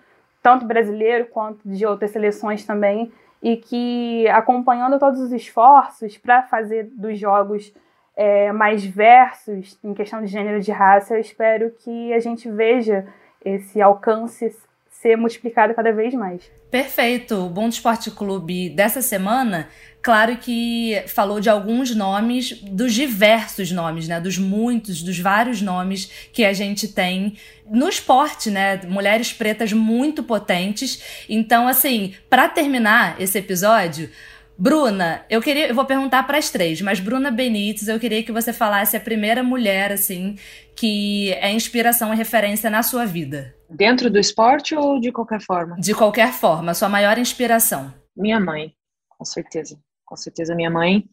tanto brasileiro quanto de outras seleções também, e que acompanhando todos os esforços para fazer dos jogos é, mais diversos em questão de gênero e de raça, eu espero que a gente veja esse alcance ser multiplicado cada vez mais. Perfeito. O Bom Esporte Clube dessa semana, claro que falou de alguns nomes, dos diversos nomes, né? Dos muitos, dos vários nomes que a gente tem no esporte, né? Mulheres pretas muito potentes. Então, assim, para terminar esse episódio, Bruna, eu queria, eu vou perguntar para as três, mas Bruna Benites, eu queria que você falasse a primeira mulher assim que é inspiração e referência na sua vida. Dentro do esporte ou de qualquer forma? De qualquer forma, sua maior inspiração. Minha mãe, com certeza. Com certeza minha mãe,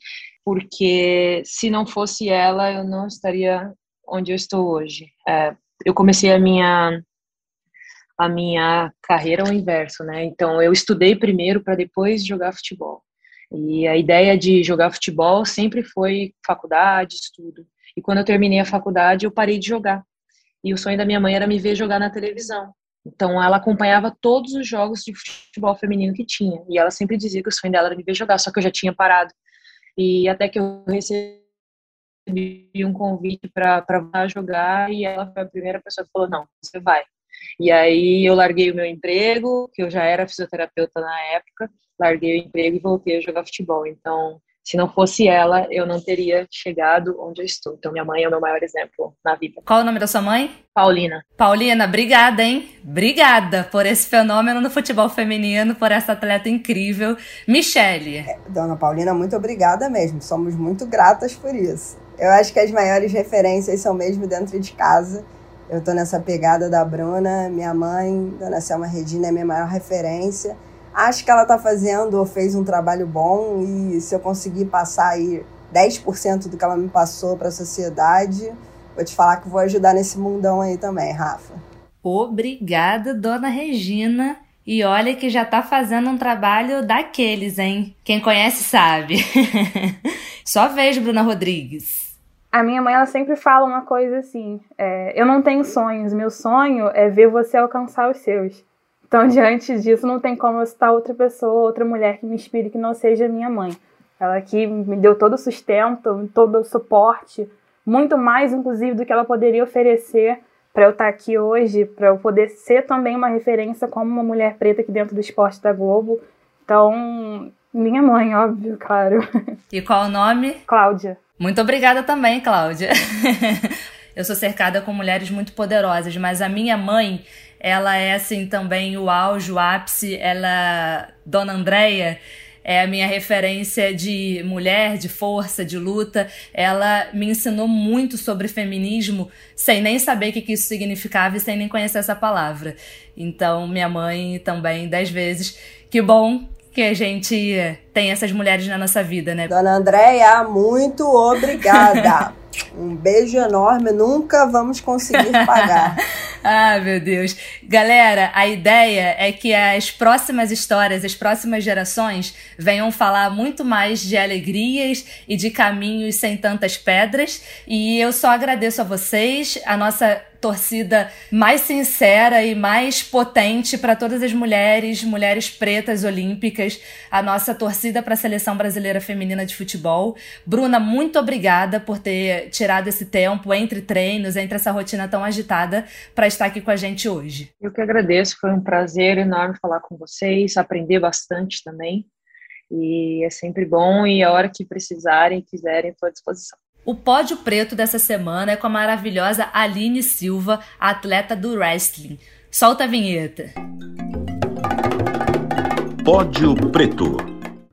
porque se não fosse ela, eu não estaria onde eu estou hoje. É, eu comecei a minha a minha carreira ao inverso, né? Então eu estudei primeiro para depois jogar futebol. E a ideia de jogar futebol sempre foi faculdade, estudo. E quando eu terminei a faculdade, eu parei de jogar. E o sonho da minha mãe era me ver jogar na televisão. Então ela acompanhava todos os jogos de futebol feminino que tinha. E ela sempre dizia que o sonho dela era me ver jogar, só que eu já tinha parado. E até que eu recebi um convite para jogar e ela foi a primeira pessoa que falou: "Não, você vai". E aí eu larguei o meu emprego, que eu já era fisioterapeuta na época, larguei o emprego e voltei a jogar futebol. Então, se não fosse ela, eu não teria chegado onde eu estou. Então, minha mãe é o meu maior exemplo na vida. Qual o nome da sua mãe? Paulina. Paulina, obrigada, hein? Obrigada por esse fenômeno no futebol feminino, por essa atleta incrível. Michele. É, dona Paulina, muito obrigada mesmo. Somos muito gratas por isso. Eu acho que as maiores referências são mesmo dentro de casa Eu tô nessa pegada da Bruna, minha mãe, Dona Selma Regina é minha maior referência. Acho que ela tá fazendo ou fez um trabalho bom e se eu conseguir passar aí 10% do que ela me passou para a sociedade, vou te falar que vou ajudar nesse mundão aí também, Rafa. Obrigada, Dona Regina. E olha que já tá fazendo um trabalho daqueles, hein? Quem conhece sabe. Só vejo, Bruna Rodrigues. A minha mãe, ela sempre fala uma coisa assim: é, eu não tenho sonhos, meu sonho é ver você alcançar os seus. Então, diante disso, não tem como eu citar outra pessoa, outra mulher que me inspire que não seja minha mãe. Ela que me deu todo o sustento, todo o suporte, muito mais, inclusive, do que ela poderia oferecer para eu estar tá aqui hoje, para eu poder ser também uma referência como uma mulher preta aqui dentro do esporte da Globo. Então, minha mãe, óbvio, claro. E qual o nome? Cláudia. Muito obrigada também, Cláudia. eu sou cercada com mulheres muito poderosas, mas a minha mãe, ela é assim também o auge, o ápice, ela, Dona Andréia, é a minha referência de mulher, de força, de luta. Ela me ensinou muito sobre feminismo sem nem saber o que isso significava e sem nem conhecer essa palavra. Então, minha mãe também, dez vezes. Que bom que a gente tem essas mulheres na nossa vida, né? Dona Andréia, muito obrigada. Um beijo enorme, nunca vamos conseguir pagar. ah, meu Deus. Galera, a ideia é que as próximas histórias, as próximas gerações venham falar muito mais de alegrias e de caminhos sem tantas pedras. E eu só agradeço a vocês, a nossa torcida mais sincera e mais potente para todas as mulheres, mulheres pretas olímpicas, a nossa torcida para a seleção brasileira feminina de futebol. Bruna, muito obrigada por ter tirado esse tempo entre treinos, entre essa rotina tão agitada, para estar aqui com a gente hoje. Eu que agradeço, foi um prazer enorme falar com vocês, aprender bastante também. E é sempre bom e a hora que precisarem, quiserem, estou à disposição. O pódio preto dessa semana é com a maravilhosa Aline Silva, atleta do wrestling. Solta a vinheta. Pódio Preto.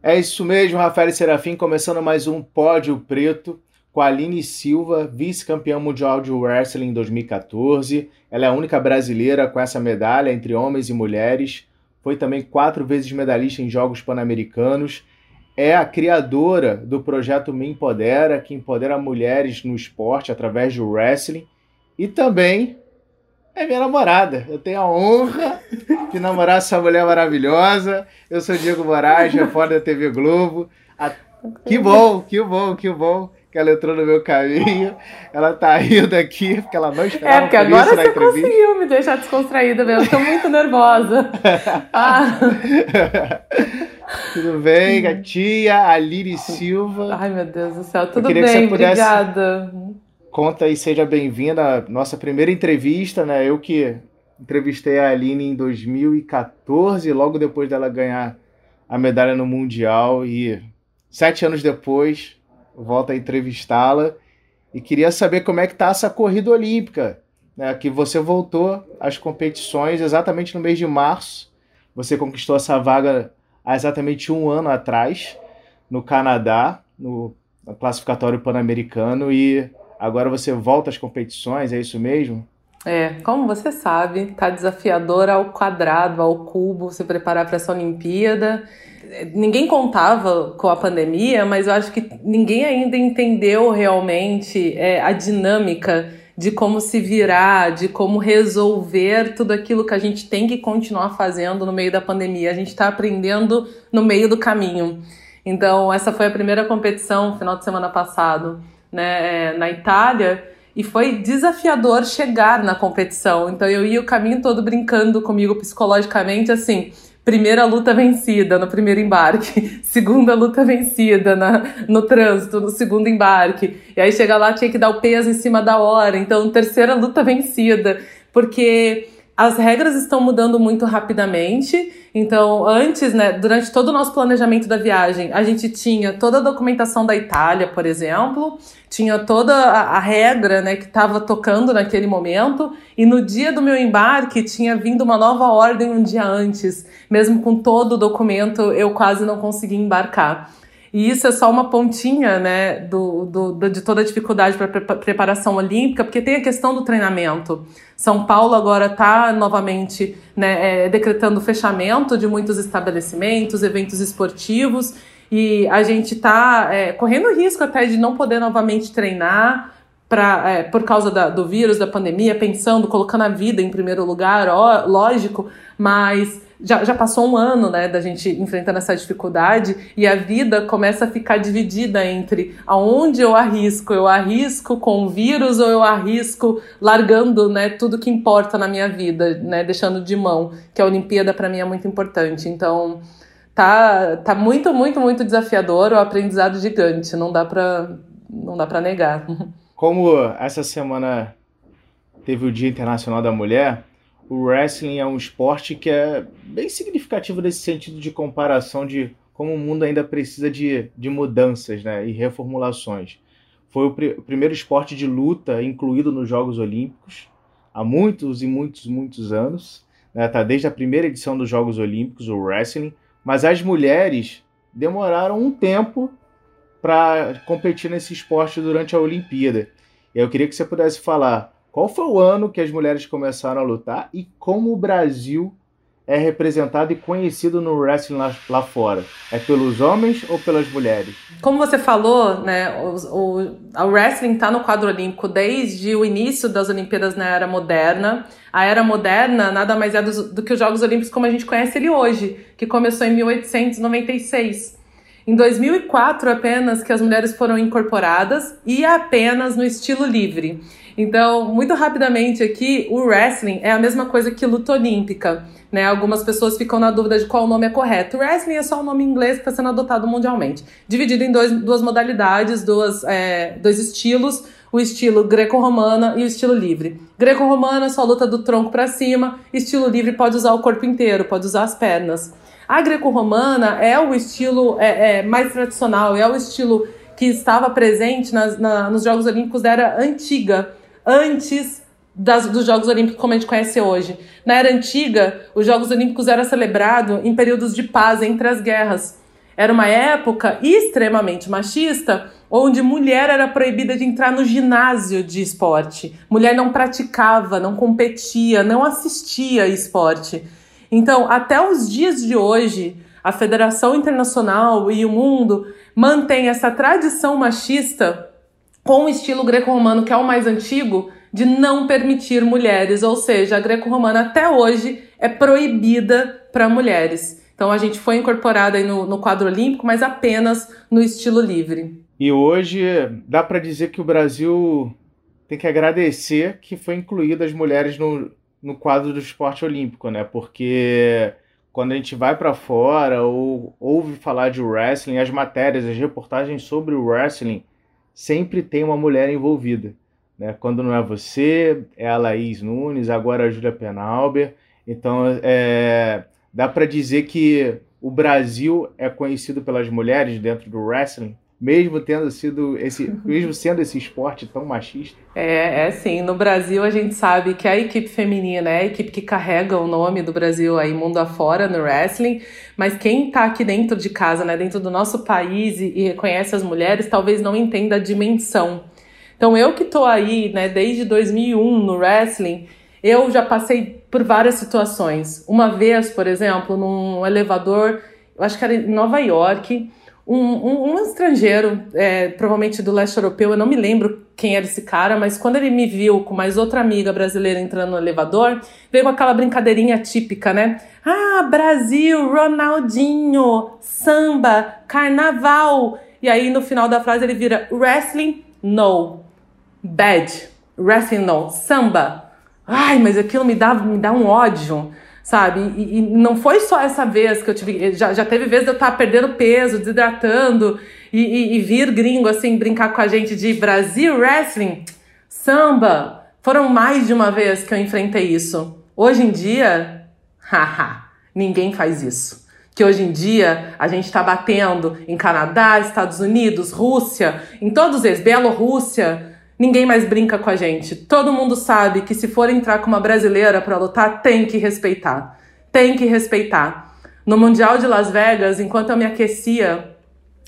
É isso mesmo, Rafael Serafim, começando mais um Pódio Preto com a Aline Silva, vice-campeã mundial de wrestling em 2014. Ela é a única brasileira com essa medalha entre homens e mulheres. Foi também quatro vezes medalhista em Jogos Pan-Americanos é a criadora do projeto Me Empodera, que empodera mulheres no esporte através do wrestling. E também é minha namorada. Eu tenho a honra de namorar essa mulher maravilhosa. Eu sou Diego Moraes, repórter da TV Globo. A... Que bom, que bom, que bom que ela entrou no meu caminho. Ela tá rindo aqui, porque ela não esperava É, porque agora você conseguiu me deixar descontraída mesmo. Estou muito nervosa. Ah. Tudo bem, gatinha? Aline Silva. Ai, meu Deus do céu. Tudo bem, obrigada. Conta e seja bem-vinda à nossa primeira entrevista, né? Eu que entrevistei a Aline em 2014, logo depois dela ganhar a medalha no Mundial. E sete anos depois, volta a entrevistá-la. E queria saber como é que tá essa corrida olímpica, né? Que você voltou às competições exatamente no mês de março. Você conquistou essa vaga há exatamente um ano atrás, no Canadá, no, no classificatório pan-americano, e agora você volta às competições, é isso mesmo? É, como você sabe, tá desafiador ao quadrado, ao cubo, se preparar para essa Olimpíada. Ninguém contava com a pandemia, mas eu acho que ninguém ainda entendeu realmente é, a dinâmica de como se virar, de como resolver tudo aquilo que a gente tem que continuar fazendo no meio da pandemia. A gente está aprendendo no meio do caminho. Então, essa foi a primeira competição, final de semana passado, né, é, na Itália, e foi desafiador chegar na competição. Então, eu ia o caminho todo brincando comigo psicologicamente, assim primeira luta vencida no primeiro embarque, segunda luta vencida na, no trânsito, no segundo embarque. E aí chega lá, tinha que dar o peso em cima da hora. Então, terceira luta vencida. Porque as regras estão mudando muito rapidamente. Então, antes, né, durante todo o nosso planejamento da viagem, a gente tinha toda a documentação da Itália, por exemplo, tinha toda a, a regra, né, que estava tocando naquele momento, e no dia do meu embarque tinha vindo uma nova ordem um dia antes. Mesmo com todo o documento, eu quase não consegui embarcar. E isso é só uma pontinha, né, do, do, do de toda a dificuldade para preparação olímpica, porque tem a questão do treinamento. São Paulo agora está novamente né, é, decretando fechamento de muitos estabelecimentos, eventos esportivos, e a gente está é, correndo risco até de não poder novamente treinar pra, é, por causa da, do vírus, da pandemia, pensando, colocando a vida em primeiro lugar, ó, lógico, mas já, já passou um ano, né, da gente enfrentando essa dificuldade e a vida começa a ficar dividida entre aonde eu arrisco, eu arrisco com o vírus ou eu arrisco largando, né, tudo que importa na minha vida, né, deixando de mão, que a Olimpíada para mim é muito importante. Então, tá tá muito, muito, muito desafiador, o aprendizado gigante, não dá para não dá para negar. Como essa semana teve o Dia Internacional da Mulher, o wrestling é um esporte que é bem significativo nesse sentido de comparação de como o mundo ainda precisa de, de mudanças né, e reformulações. Foi o, pr o primeiro esporte de luta incluído nos Jogos Olímpicos há muitos e muitos, muitos anos. Né, tá desde a primeira edição dos Jogos Olímpicos, o wrestling. Mas as mulheres demoraram um tempo para competir nesse esporte durante a Olimpíada. E eu queria que você pudesse falar qual foi o ano que as mulheres começaram a lutar e como o Brasil é representado e conhecido no wrestling lá, lá fora? É pelos homens ou pelas mulheres? Como você falou, né, o, o, o wrestling está no quadro olímpico desde o início das Olimpíadas na Era Moderna. A Era Moderna nada mais é do, do que os Jogos Olímpicos como a gente conhece ele hoje, que começou em 1896. Em 2004 apenas que as mulheres foram incorporadas e apenas no estilo livre. Então, muito rapidamente aqui, o wrestling é a mesma coisa que luta olímpica. Né? Algumas pessoas ficam na dúvida de qual o nome é correto. O wrestling é só o nome inglês que está sendo adotado mundialmente. Dividido em dois, duas modalidades, duas, é, dois estilos. O estilo greco-romana e o estilo livre. Greco-romana só luta do tronco para cima. Estilo livre pode usar o corpo inteiro, pode usar as pernas. A greco-romana é o estilo é, é, mais tradicional, é o estilo que estava presente nas, na, nos Jogos Olímpicos da era antiga antes das, dos Jogos Olímpicos como a gente conhece hoje. Na era antiga, os Jogos Olímpicos eram celebrados em períodos de paz entre as guerras. Era uma época extremamente machista, onde mulher era proibida de entrar no ginásio de esporte. Mulher não praticava, não competia, não assistia esporte. Então, até os dias de hoje, a Federação Internacional e o mundo mantém essa tradição machista com o estilo greco-romano, que é o mais antigo, de não permitir mulheres, ou seja, a greco-romana até hoje é proibida para mulheres. Então a gente foi incorporada no, no quadro olímpico, mas apenas no estilo livre. E hoje dá para dizer que o Brasil tem que agradecer que foi incluída as mulheres no, no quadro do esporte olímpico, né? Porque quando a gente vai para fora ou ouve falar de wrestling, as matérias, as reportagens sobre o wrestling sempre tem uma mulher envolvida. Né? Quando não é você, é a Laís Nunes, agora a Júlia Penalber. Então, é, dá para dizer que o Brasil é conhecido pelas mulheres dentro do wrestling mesmo tendo sido esse, mesmo sendo esse esporte tão machista? É, é sim. No Brasil a gente sabe que a equipe feminina é a equipe que carrega o nome do Brasil aí mundo afora no wrestling, mas quem tá aqui dentro de casa, né, dentro do nosso país e, e reconhece as mulheres, talvez não entenda a dimensão. Então eu que tô aí, né, desde 2001 no wrestling, eu já passei por várias situações. Uma vez, por exemplo, num elevador, eu acho que era em Nova York, um, um, um estrangeiro, é, provavelmente do leste europeu, eu não me lembro quem era esse cara, mas quando ele me viu com mais outra amiga brasileira entrando no elevador, veio com aquela brincadeirinha típica, né? Ah, Brasil, Ronaldinho, samba, carnaval. E aí no final da frase ele vira wrestling, no. Bad, wrestling, no. Samba. Ai, mas aquilo me dá, me dá um ódio sabe? E, e, não foi só essa vez que eu tive. Já, já teve vezes de eu estar perdendo peso, desidratando e, e, e, vir gringo assim brincar com a gente de Brasil Wrestling, samba. Foram mais de uma vez que eu enfrentei isso. Hoje em dia, haha, ninguém faz isso. Que hoje em dia a gente está batendo em Canadá, Estados Unidos, Rússia, em todos eles, Bielorrússia, ninguém mais brinca com a gente. Todo mundo sabe que se for entrar com uma brasileira para lutar, tem que respeitar. Tem que respeitar. No Mundial de Las Vegas, enquanto eu me aquecia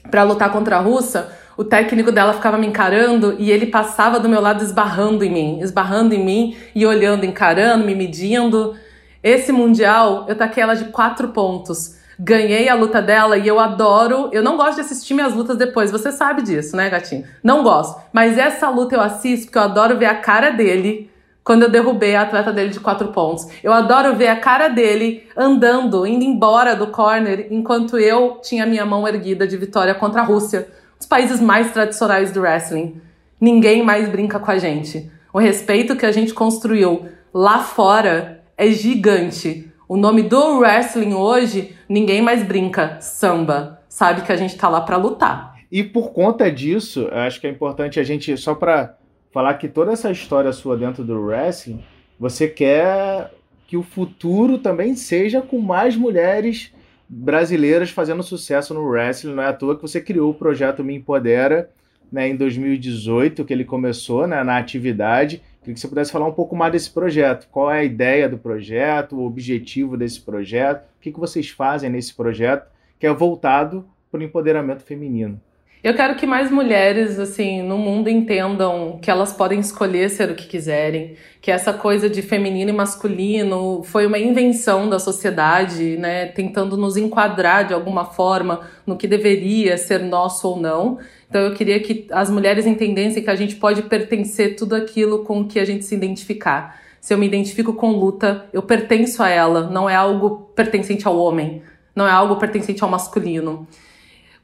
para lutar contra a russa, o técnico dela ficava me encarando e ele passava do meu lado esbarrando em mim, esbarrando em mim e olhando, encarando, me medindo. Esse mundial, eu taquei ela de quatro pontos. Ganhei a luta dela e eu adoro. Eu não gosto de assistir minhas lutas depois, você sabe disso, né, gatinho? Não gosto. Mas essa luta eu assisto porque eu adoro ver a cara dele quando eu derrubei a atleta dele de quatro pontos. Eu adoro ver a cara dele andando, indo embora do corner, enquanto eu tinha minha mão erguida de vitória contra a Rússia, dos países mais tradicionais do wrestling. Ninguém mais brinca com a gente. O respeito que a gente construiu lá fora é gigante. O nome do wrestling hoje, ninguém mais brinca, samba. Sabe que a gente tá lá para lutar. E por conta disso, acho que é importante a gente, só para falar que toda essa história sua dentro do wrestling, você quer que o futuro também seja com mais mulheres brasileiras fazendo sucesso no wrestling. Não é à toa que você criou o projeto Me Empodera né, em 2018, que ele começou né, na atividade. Queria que você pudesse falar um pouco mais desse projeto. Qual é a ideia do projeto, o objetivo desse projeto, o que, que vocês fazem nesse projeto, que é voltado para o empoderamento feminino. Eu quero que mais mulheres, assim, no mundo entendam que elas podem escolher ser o que quiserem, que essa coisa de feminino e masculino foi uma invenção da sociedade, né, tentando nos enquadrar de alguma forma no que deveria ser nosso ou não. Então eu queria que as mulheres entendessem que a gente pode pertencer tudo aquilo com que a gente se identificar. Se eu me identifico com luta, eu pertenço a ela, não é algo pertencente ao homem, não é algo pertencente ao masculino.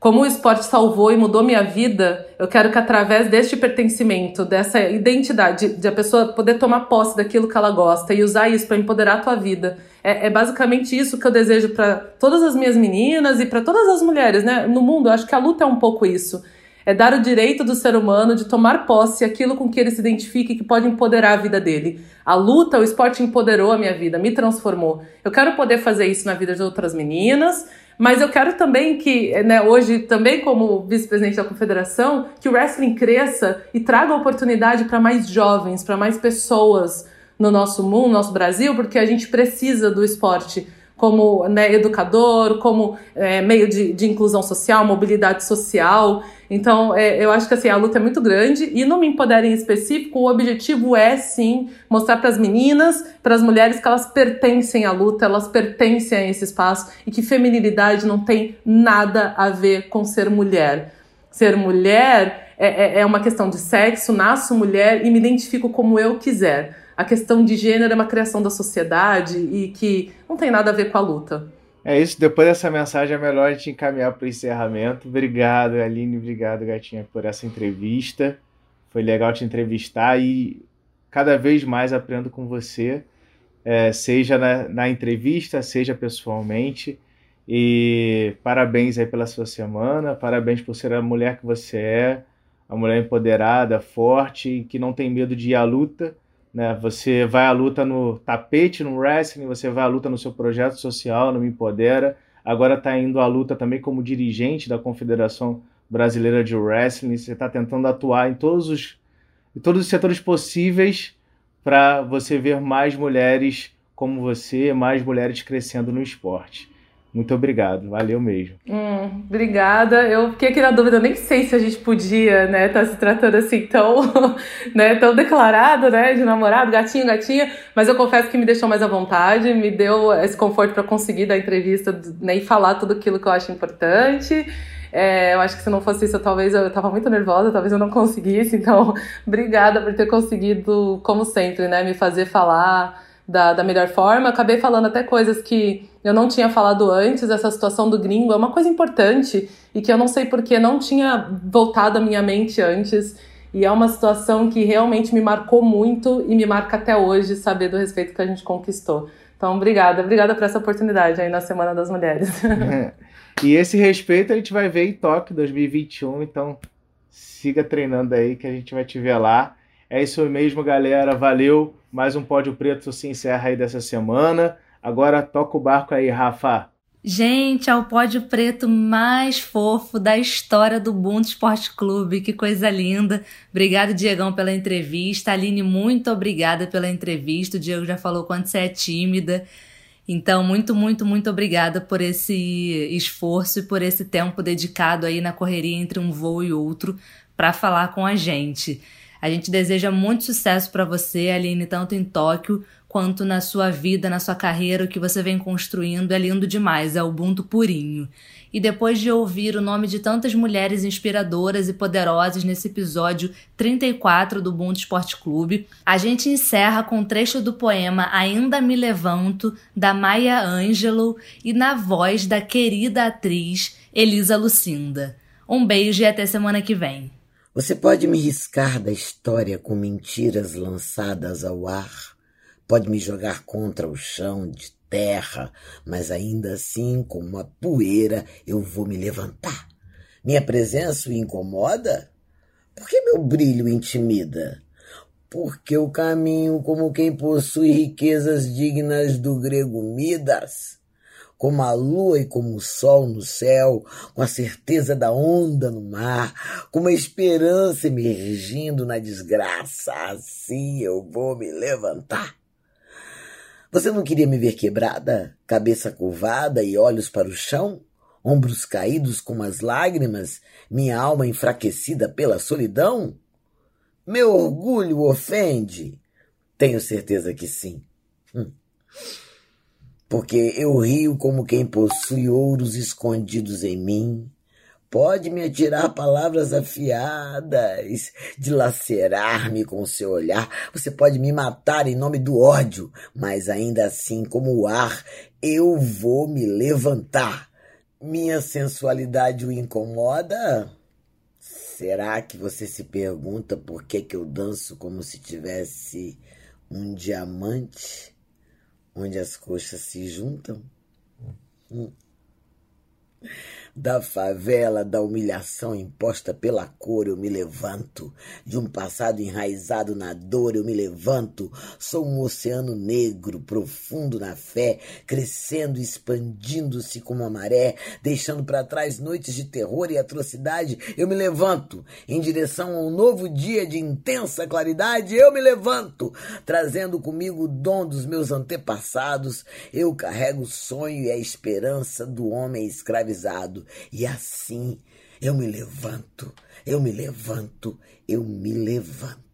Como o esporte salvou e mudou minha vida, eu quero que através deste pertencimento, dessa identidade, de a pessoa poder tomar posse daquilo que ela gosta e usar isso para empoderar a tua vida. É, é, basicamente isso que eu desejo para todas as minhas meninas e para todas as mulheres, né? No mundo, eu acho que a luta é um pouco isso. É dar o direito do ser humano de tomar posse aquilo com que ele se identifica e que pode empoderar a vida dele. A luta, o esporte empoderou a minha vida, me transformou. Eu quero poder fazer isso na vida de outras meninas, mas eu quero também que, né, hoje, também como vice-presidente da confederação, que o wrestling cresça e traga oportunidade para mais jovens, para mais pessoas no nosso mundo, no nosso Brasil, porque a gente precisa do esporte como né, educador, como é, meio de, de, inclusão social, mobilidade social. Então, é, eu acho que assim, a luta é muito grande e no Me Empodere em específico, o objetivo é sim mostrar para as meninas, para as mulheres que elas pertencem à luta, elas pertencem a esse espaço e que feminilidade não tem nada a ver com ser mulher. Ser mulher é, é, é uma questão de sexo, nasço mulher e me identifico como eu quiser a questão de gênero é uma criação da sociedade e que não tem nada a ver com a luta. É isso, depois dessa mensagem é melhor a gente encaminhar para o encerramento. Obrigado, Aline, obrigado, Gatinha, por essa entrevista. Foi legal te entrevistar e cada vez mais aprendo com você, é, seja na, na entrevista, seja pessoalmente. E parabéns aí pela sua semana, parabéns por ser a mulher que você é, a mulher empoderada, forte, que não tem medo de ir à luta né? Você vai à luta no tapete, no wrestling, você vai à luta no seu projeto social, no Me Empodera. Agora está indo à luta também como dirigente da Confederação Brasileira de Wrestling. Você está tentando atuar em todos os, em todos os setores possíveis para você ver mais mulheres como você, mais mulheres crescendo no esporte. Muito obrigado, valeu mesmo. Hum, obrigada. Eu fiquei aqui na dúvida, nem sei se a gente podia, né, estar tá se tratando assim tão, né, tão declarado, né, de namorado, gatinho, gatinha, mas eu confesso que me deixou mais à vontade, me deu esse conforto para conseguir dar entrevista né, e falar tudo aquilo que eu acho importante. É, eu acho que se não fosse isso, eu, talvez eu estava muito nervosa, talvez eu não conseguisse. Então, obrigada por ter conseguido, como sempre, né, me fazer falar da, da melhor forma. acabei falando até coisas que eu não tinha falado antes, essa situação do gringo é uma coisa importante e que eu não sei porque não tinha voltado à minha mente antes. E é uma situação que realmente me marcou muito e me marca até hoje saber do respeito que a gente conquistou. Então, obrigada, obrigada por essa oportunidade aí na Semana das Mulheres. e esse respeito a gente vai ver em Tóquio 2021, então siga treinando aí que a gente vai te ver lá. É isso mesmo, galera. Valeu. Mais um Pódio Preto se encerra aí dessa semana. Agora toca o barco aí, Rafa. Gente, é o pódio preto mais fofo da história do Bunto Esporte Clube. Que coisa linda. Obrigado, Diegão, pela entrevista. Aline, muito obrigada pela entrevista. O Diego já falou quanto você é tímida. Então, muito, muito, muito obrigada por esse esforço e por esse tempo dedicado aí na correria entre um voo e outro para falar com a gente. A gente deseja muito sucesso para você, Aline, tanto em Tóquio quanto na sua vida, na sua carreira, o que você vem construindo é lindo demais, é o Ubuntu purinho. E depois de ouvir o nome de tantas mulheres inspiradoras e poderosas nesse episódio 34 do Ubuntu Esporte Clube, a gente encerra com um trecho do poema Ainda Me Levanto, da Maya Angelou e na voz da querida atriz Elisa Lucinda. Um beijo e até semana que vem. Você pode me riscar da história com mentiras lançadas ao ar pode me jogar contra o chão de terra, mas ainda assim, com uma poeira, eu vou me levantar. Minha presença o incomoda? Por que meu brilho intimida? Porque eu caminho como quem possui riquezas dignas do grego Midas, como a lua e como o sol no céu, com a certeza da onda no mar, com uma esperança emergindo na desgraça. Assim eu vou me levantar. Você não queria me ver quebrada, cabeça curvada e olhos para o chão? Ombros caídos com as lágrimas, minha alma enfraquecida pela solidão? Meu orgulho ofende? Tenho certeza que sim. Hum. Porque eu rio como quem possui ouros escondidos em mim, Pode me atirar palavras afiadas, dilacerar-me com seu olhar. Você pode me matar em nome do ódio, mas ainda assim, como o ar, eu vou me levantar. Minha sensualidade o incomoda? Será que você se pergunta por que, que eu danço como se tivesse um diamante onde as coxas se juntam? Hum da favela, da humilhação imposta pela cor, eu me levanto. De um passado enraizado na dor, eu me levanto. Sou um oceano negro, profundo na fé, crescendo, expandindo-se como a maré, deixando para trás noites de terror e atrocidade. Eu me levanto em direção a um novo dia de intensa claridade. Eu me levanto, trazendo comigo o dom dos meus antepassados. Eu carrego o sonho e a esperança do homem escravizado. E assim eu me levanto, eu me levanto, eu me levanto.